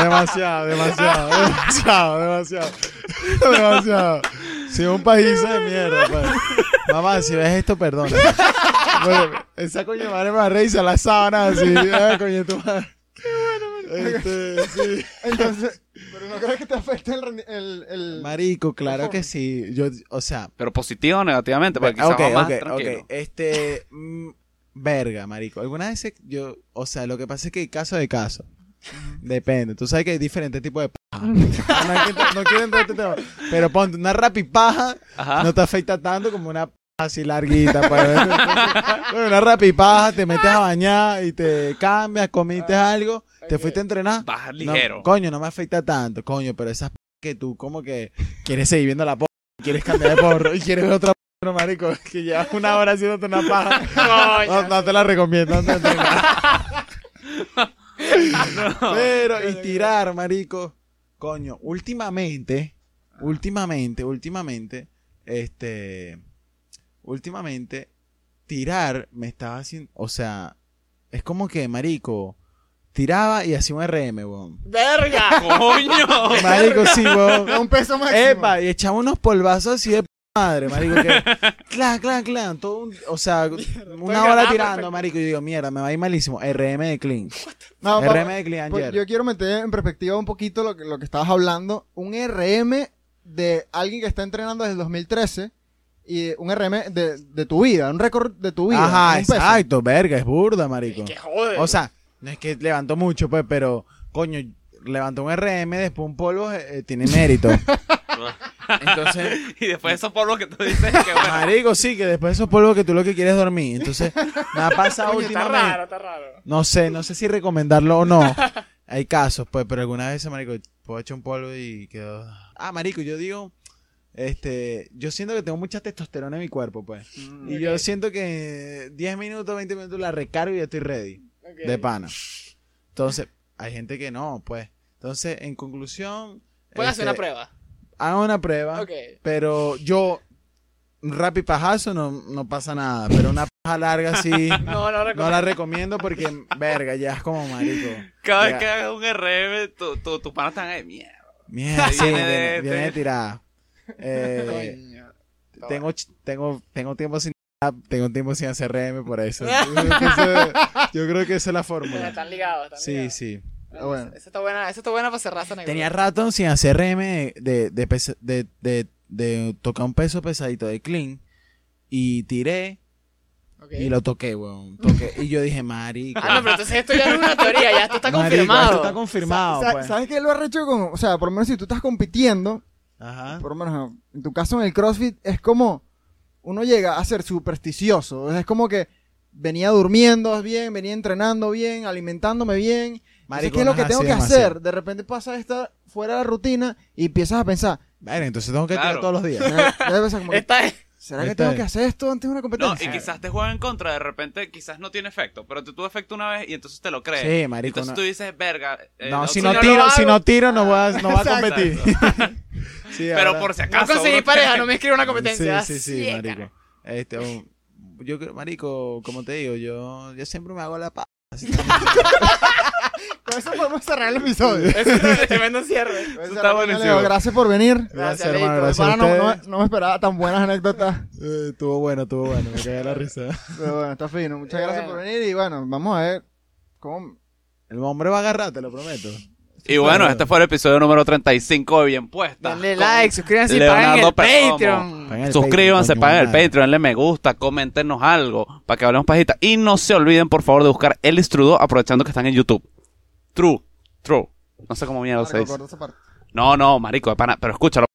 Demasiado, demasiado, demasiado, demasiado. Demasiado. Soy un pajizo de mierda, pues. Mamá, si ves esto, perdona. Bueno, esa coño de madre me va a revisar las sábanas así. Ah, coño, tu madre. Este, sí. Entonces, pero no crees que te afecte el... el, el- Marico, claro que sí. Yo, o sea, Pero positivo o negativamente, porque quizás ok, va más ok, tranquilo. ok. Este, mm, verga, marico. Algunas veces yo, o sea, lo que pasa es que caso de caso. Depende. Tú sabes que hay diferentes tipos de paja. no, no quiero entrar este tema. Pero ponte una rapipaja, Ajá. no te afecta tanto como una paja así larguita. Pues. Una rapipaja, te metes a bañar y te cambias, comiste algo, te fuiste a entrenar. Bajar No, ligero. coño, no me afecta tanto, coño, pero esas que tú como que quieres seguir viendo la porra, quieres cambiar de porro y quieres ver otra porra, marico, que llevas una hora haciéndote una paja. No, no te la recomiendo, no. Pero, y tirar, marico, coño, últimamente, últimamente, últimamente, este, últimamente, tirar me estaba haciendo, o sea, es como que, marico, tiraba y hacía un RM, weón. ¡Verga! ¡Coño! Marico, sí, weón. un peso máximo. Epa, y echaba unos polvazos así de madre, marico, que clan, clan, clan, todo un- o sea, una hora ganando, tirando, perfecto. marico, y yo digo, mierda, me va a ir malísimo, RM de clean, No, RM de clean pues, ayer. yo quiero meter en perspectiva un poquito lo que, lo que estabas hablando. Un RM de alguien que está entrenando desde el 2013 y un RM de, de tu vida, un récord de tu vida. Ajá, un peso. exacto, verga, es burda, marico. ¡Qué jode! O sea, no es que levantó mucho, pues, pero, coño, levantó un RM, después un polvo, eh, eh, tiene mérito. Entonces, y después esos polvos que tú dices que bueno. marico, sí, que después de esos polvos que tú lo que quieres es dormir. Entonces, me ha pasado está últimamente. raro, está raro. No sé, no sé si recomendarlo o no. Hay casos, pues, pero algunas veces, marico, puedo echar un polvo y quedo... Ah, marico, yo digo, este, yo siento que tengo mucha testosterona en mi cuerpo, pues. Mm. Y yo siento que 10 minutos, 20 minutos la recargo y ya estoy ready. Ok. De pana. Entonces, hay gente que no, pues. Entonces, en conclusión... Puedes hacer este, una prueba. Hagan una prueba. Ok. Pero yo, un rap y pajazo no, no pasa nada. Pero una paja larga sí... No, no No la recomiendo porque, verga, ya es como marico. Cada vez que hagas un RM, tu, tu, tu pana están de mierda. Mierda, Sí, viene de- viene de- de tirada. Eh, tengo, tengo, tengo tiempo sin tengo tiempo sin hacer RM por eso. Yo creo que esa es la fórmula. Están ligados, están Sí, ligados. sí. Ah, bueno. Esa está buena, esa está buena para cerrar esa. Tenía rato sin hacer RM de, de, de, de, de tocar un peso pesadito de clean y tiré Ok. y lo toqué, weón. Toqué. Y yo dije, marico. Ah, no, pero entonces esto ya no es una teoría, ya esto está marico, confirmado. Esto está confirmado, Sa- pues. ¿Sabes qué lo arrecho con.? O sea, por lo menos si tú estás compitiendo, Ajá. por lo menos en tu caso en el CrossFit, es como. Uno llega a ser supersticioso. Es como que venía durmiendo bien, venía entrenando bien, alimentándome bien. Marico, ¿Qué es lo que tengo que demasiado. hacer? De repente pasa esta fuera de la rutina y empiezas a pensar. Bueno, entonces tengo que Claro. tirar todos los días. ya- ya empiezas como que, Esta es, ¿Será que tengo que hacer esto antes de una No, competencia? y quizás te juega en contra, de repente quizás no tiene efecto, pero te tuvo efecto una vez y entonces te lo crees. Sí, marico, Entonces no. tú dices, verga. eh, No, no, si no tiro, hago. si no tiro, no va, no va a competir. Sí, Pero ahora- por si No acaso. conseguí uno- pareja, no me inscribo a una competencia. Sí, sí, sí, marico. Este, um, yo creo, marico, como te digo, yo, yo siempre me hago la paz. Con eso podemos cerrar el episodio. Eso es tremendo cierre. Puedes está buenísimo. Gracias por venir. Gracias, hermano, gracias a no, no, ustedes. no me esperaba tan buenas anécdotas. Eh, estuvo bueno, estuvo bueno, me cagué la risa. Pero bueno, está fino. Muchas gracias bueno. por venir y bueno, vamos a ver cómo... El hombre va a agarrar, te lo prometo. Y bueno, este fue el episodio número 35 de Bien Puesta. Denle like, suscríbanse y paguen el. Patreon. Suscríbanse, paguen el. Patreon, denle me gusta, coméntenos algo para que hablemos pajita. Y no se olviden, por favor, de buscar El Trudeau aprovechando que están en YouTube. True, true. No sé cómo mierda se dice. No, no, marico, de pana, pero escúchalo.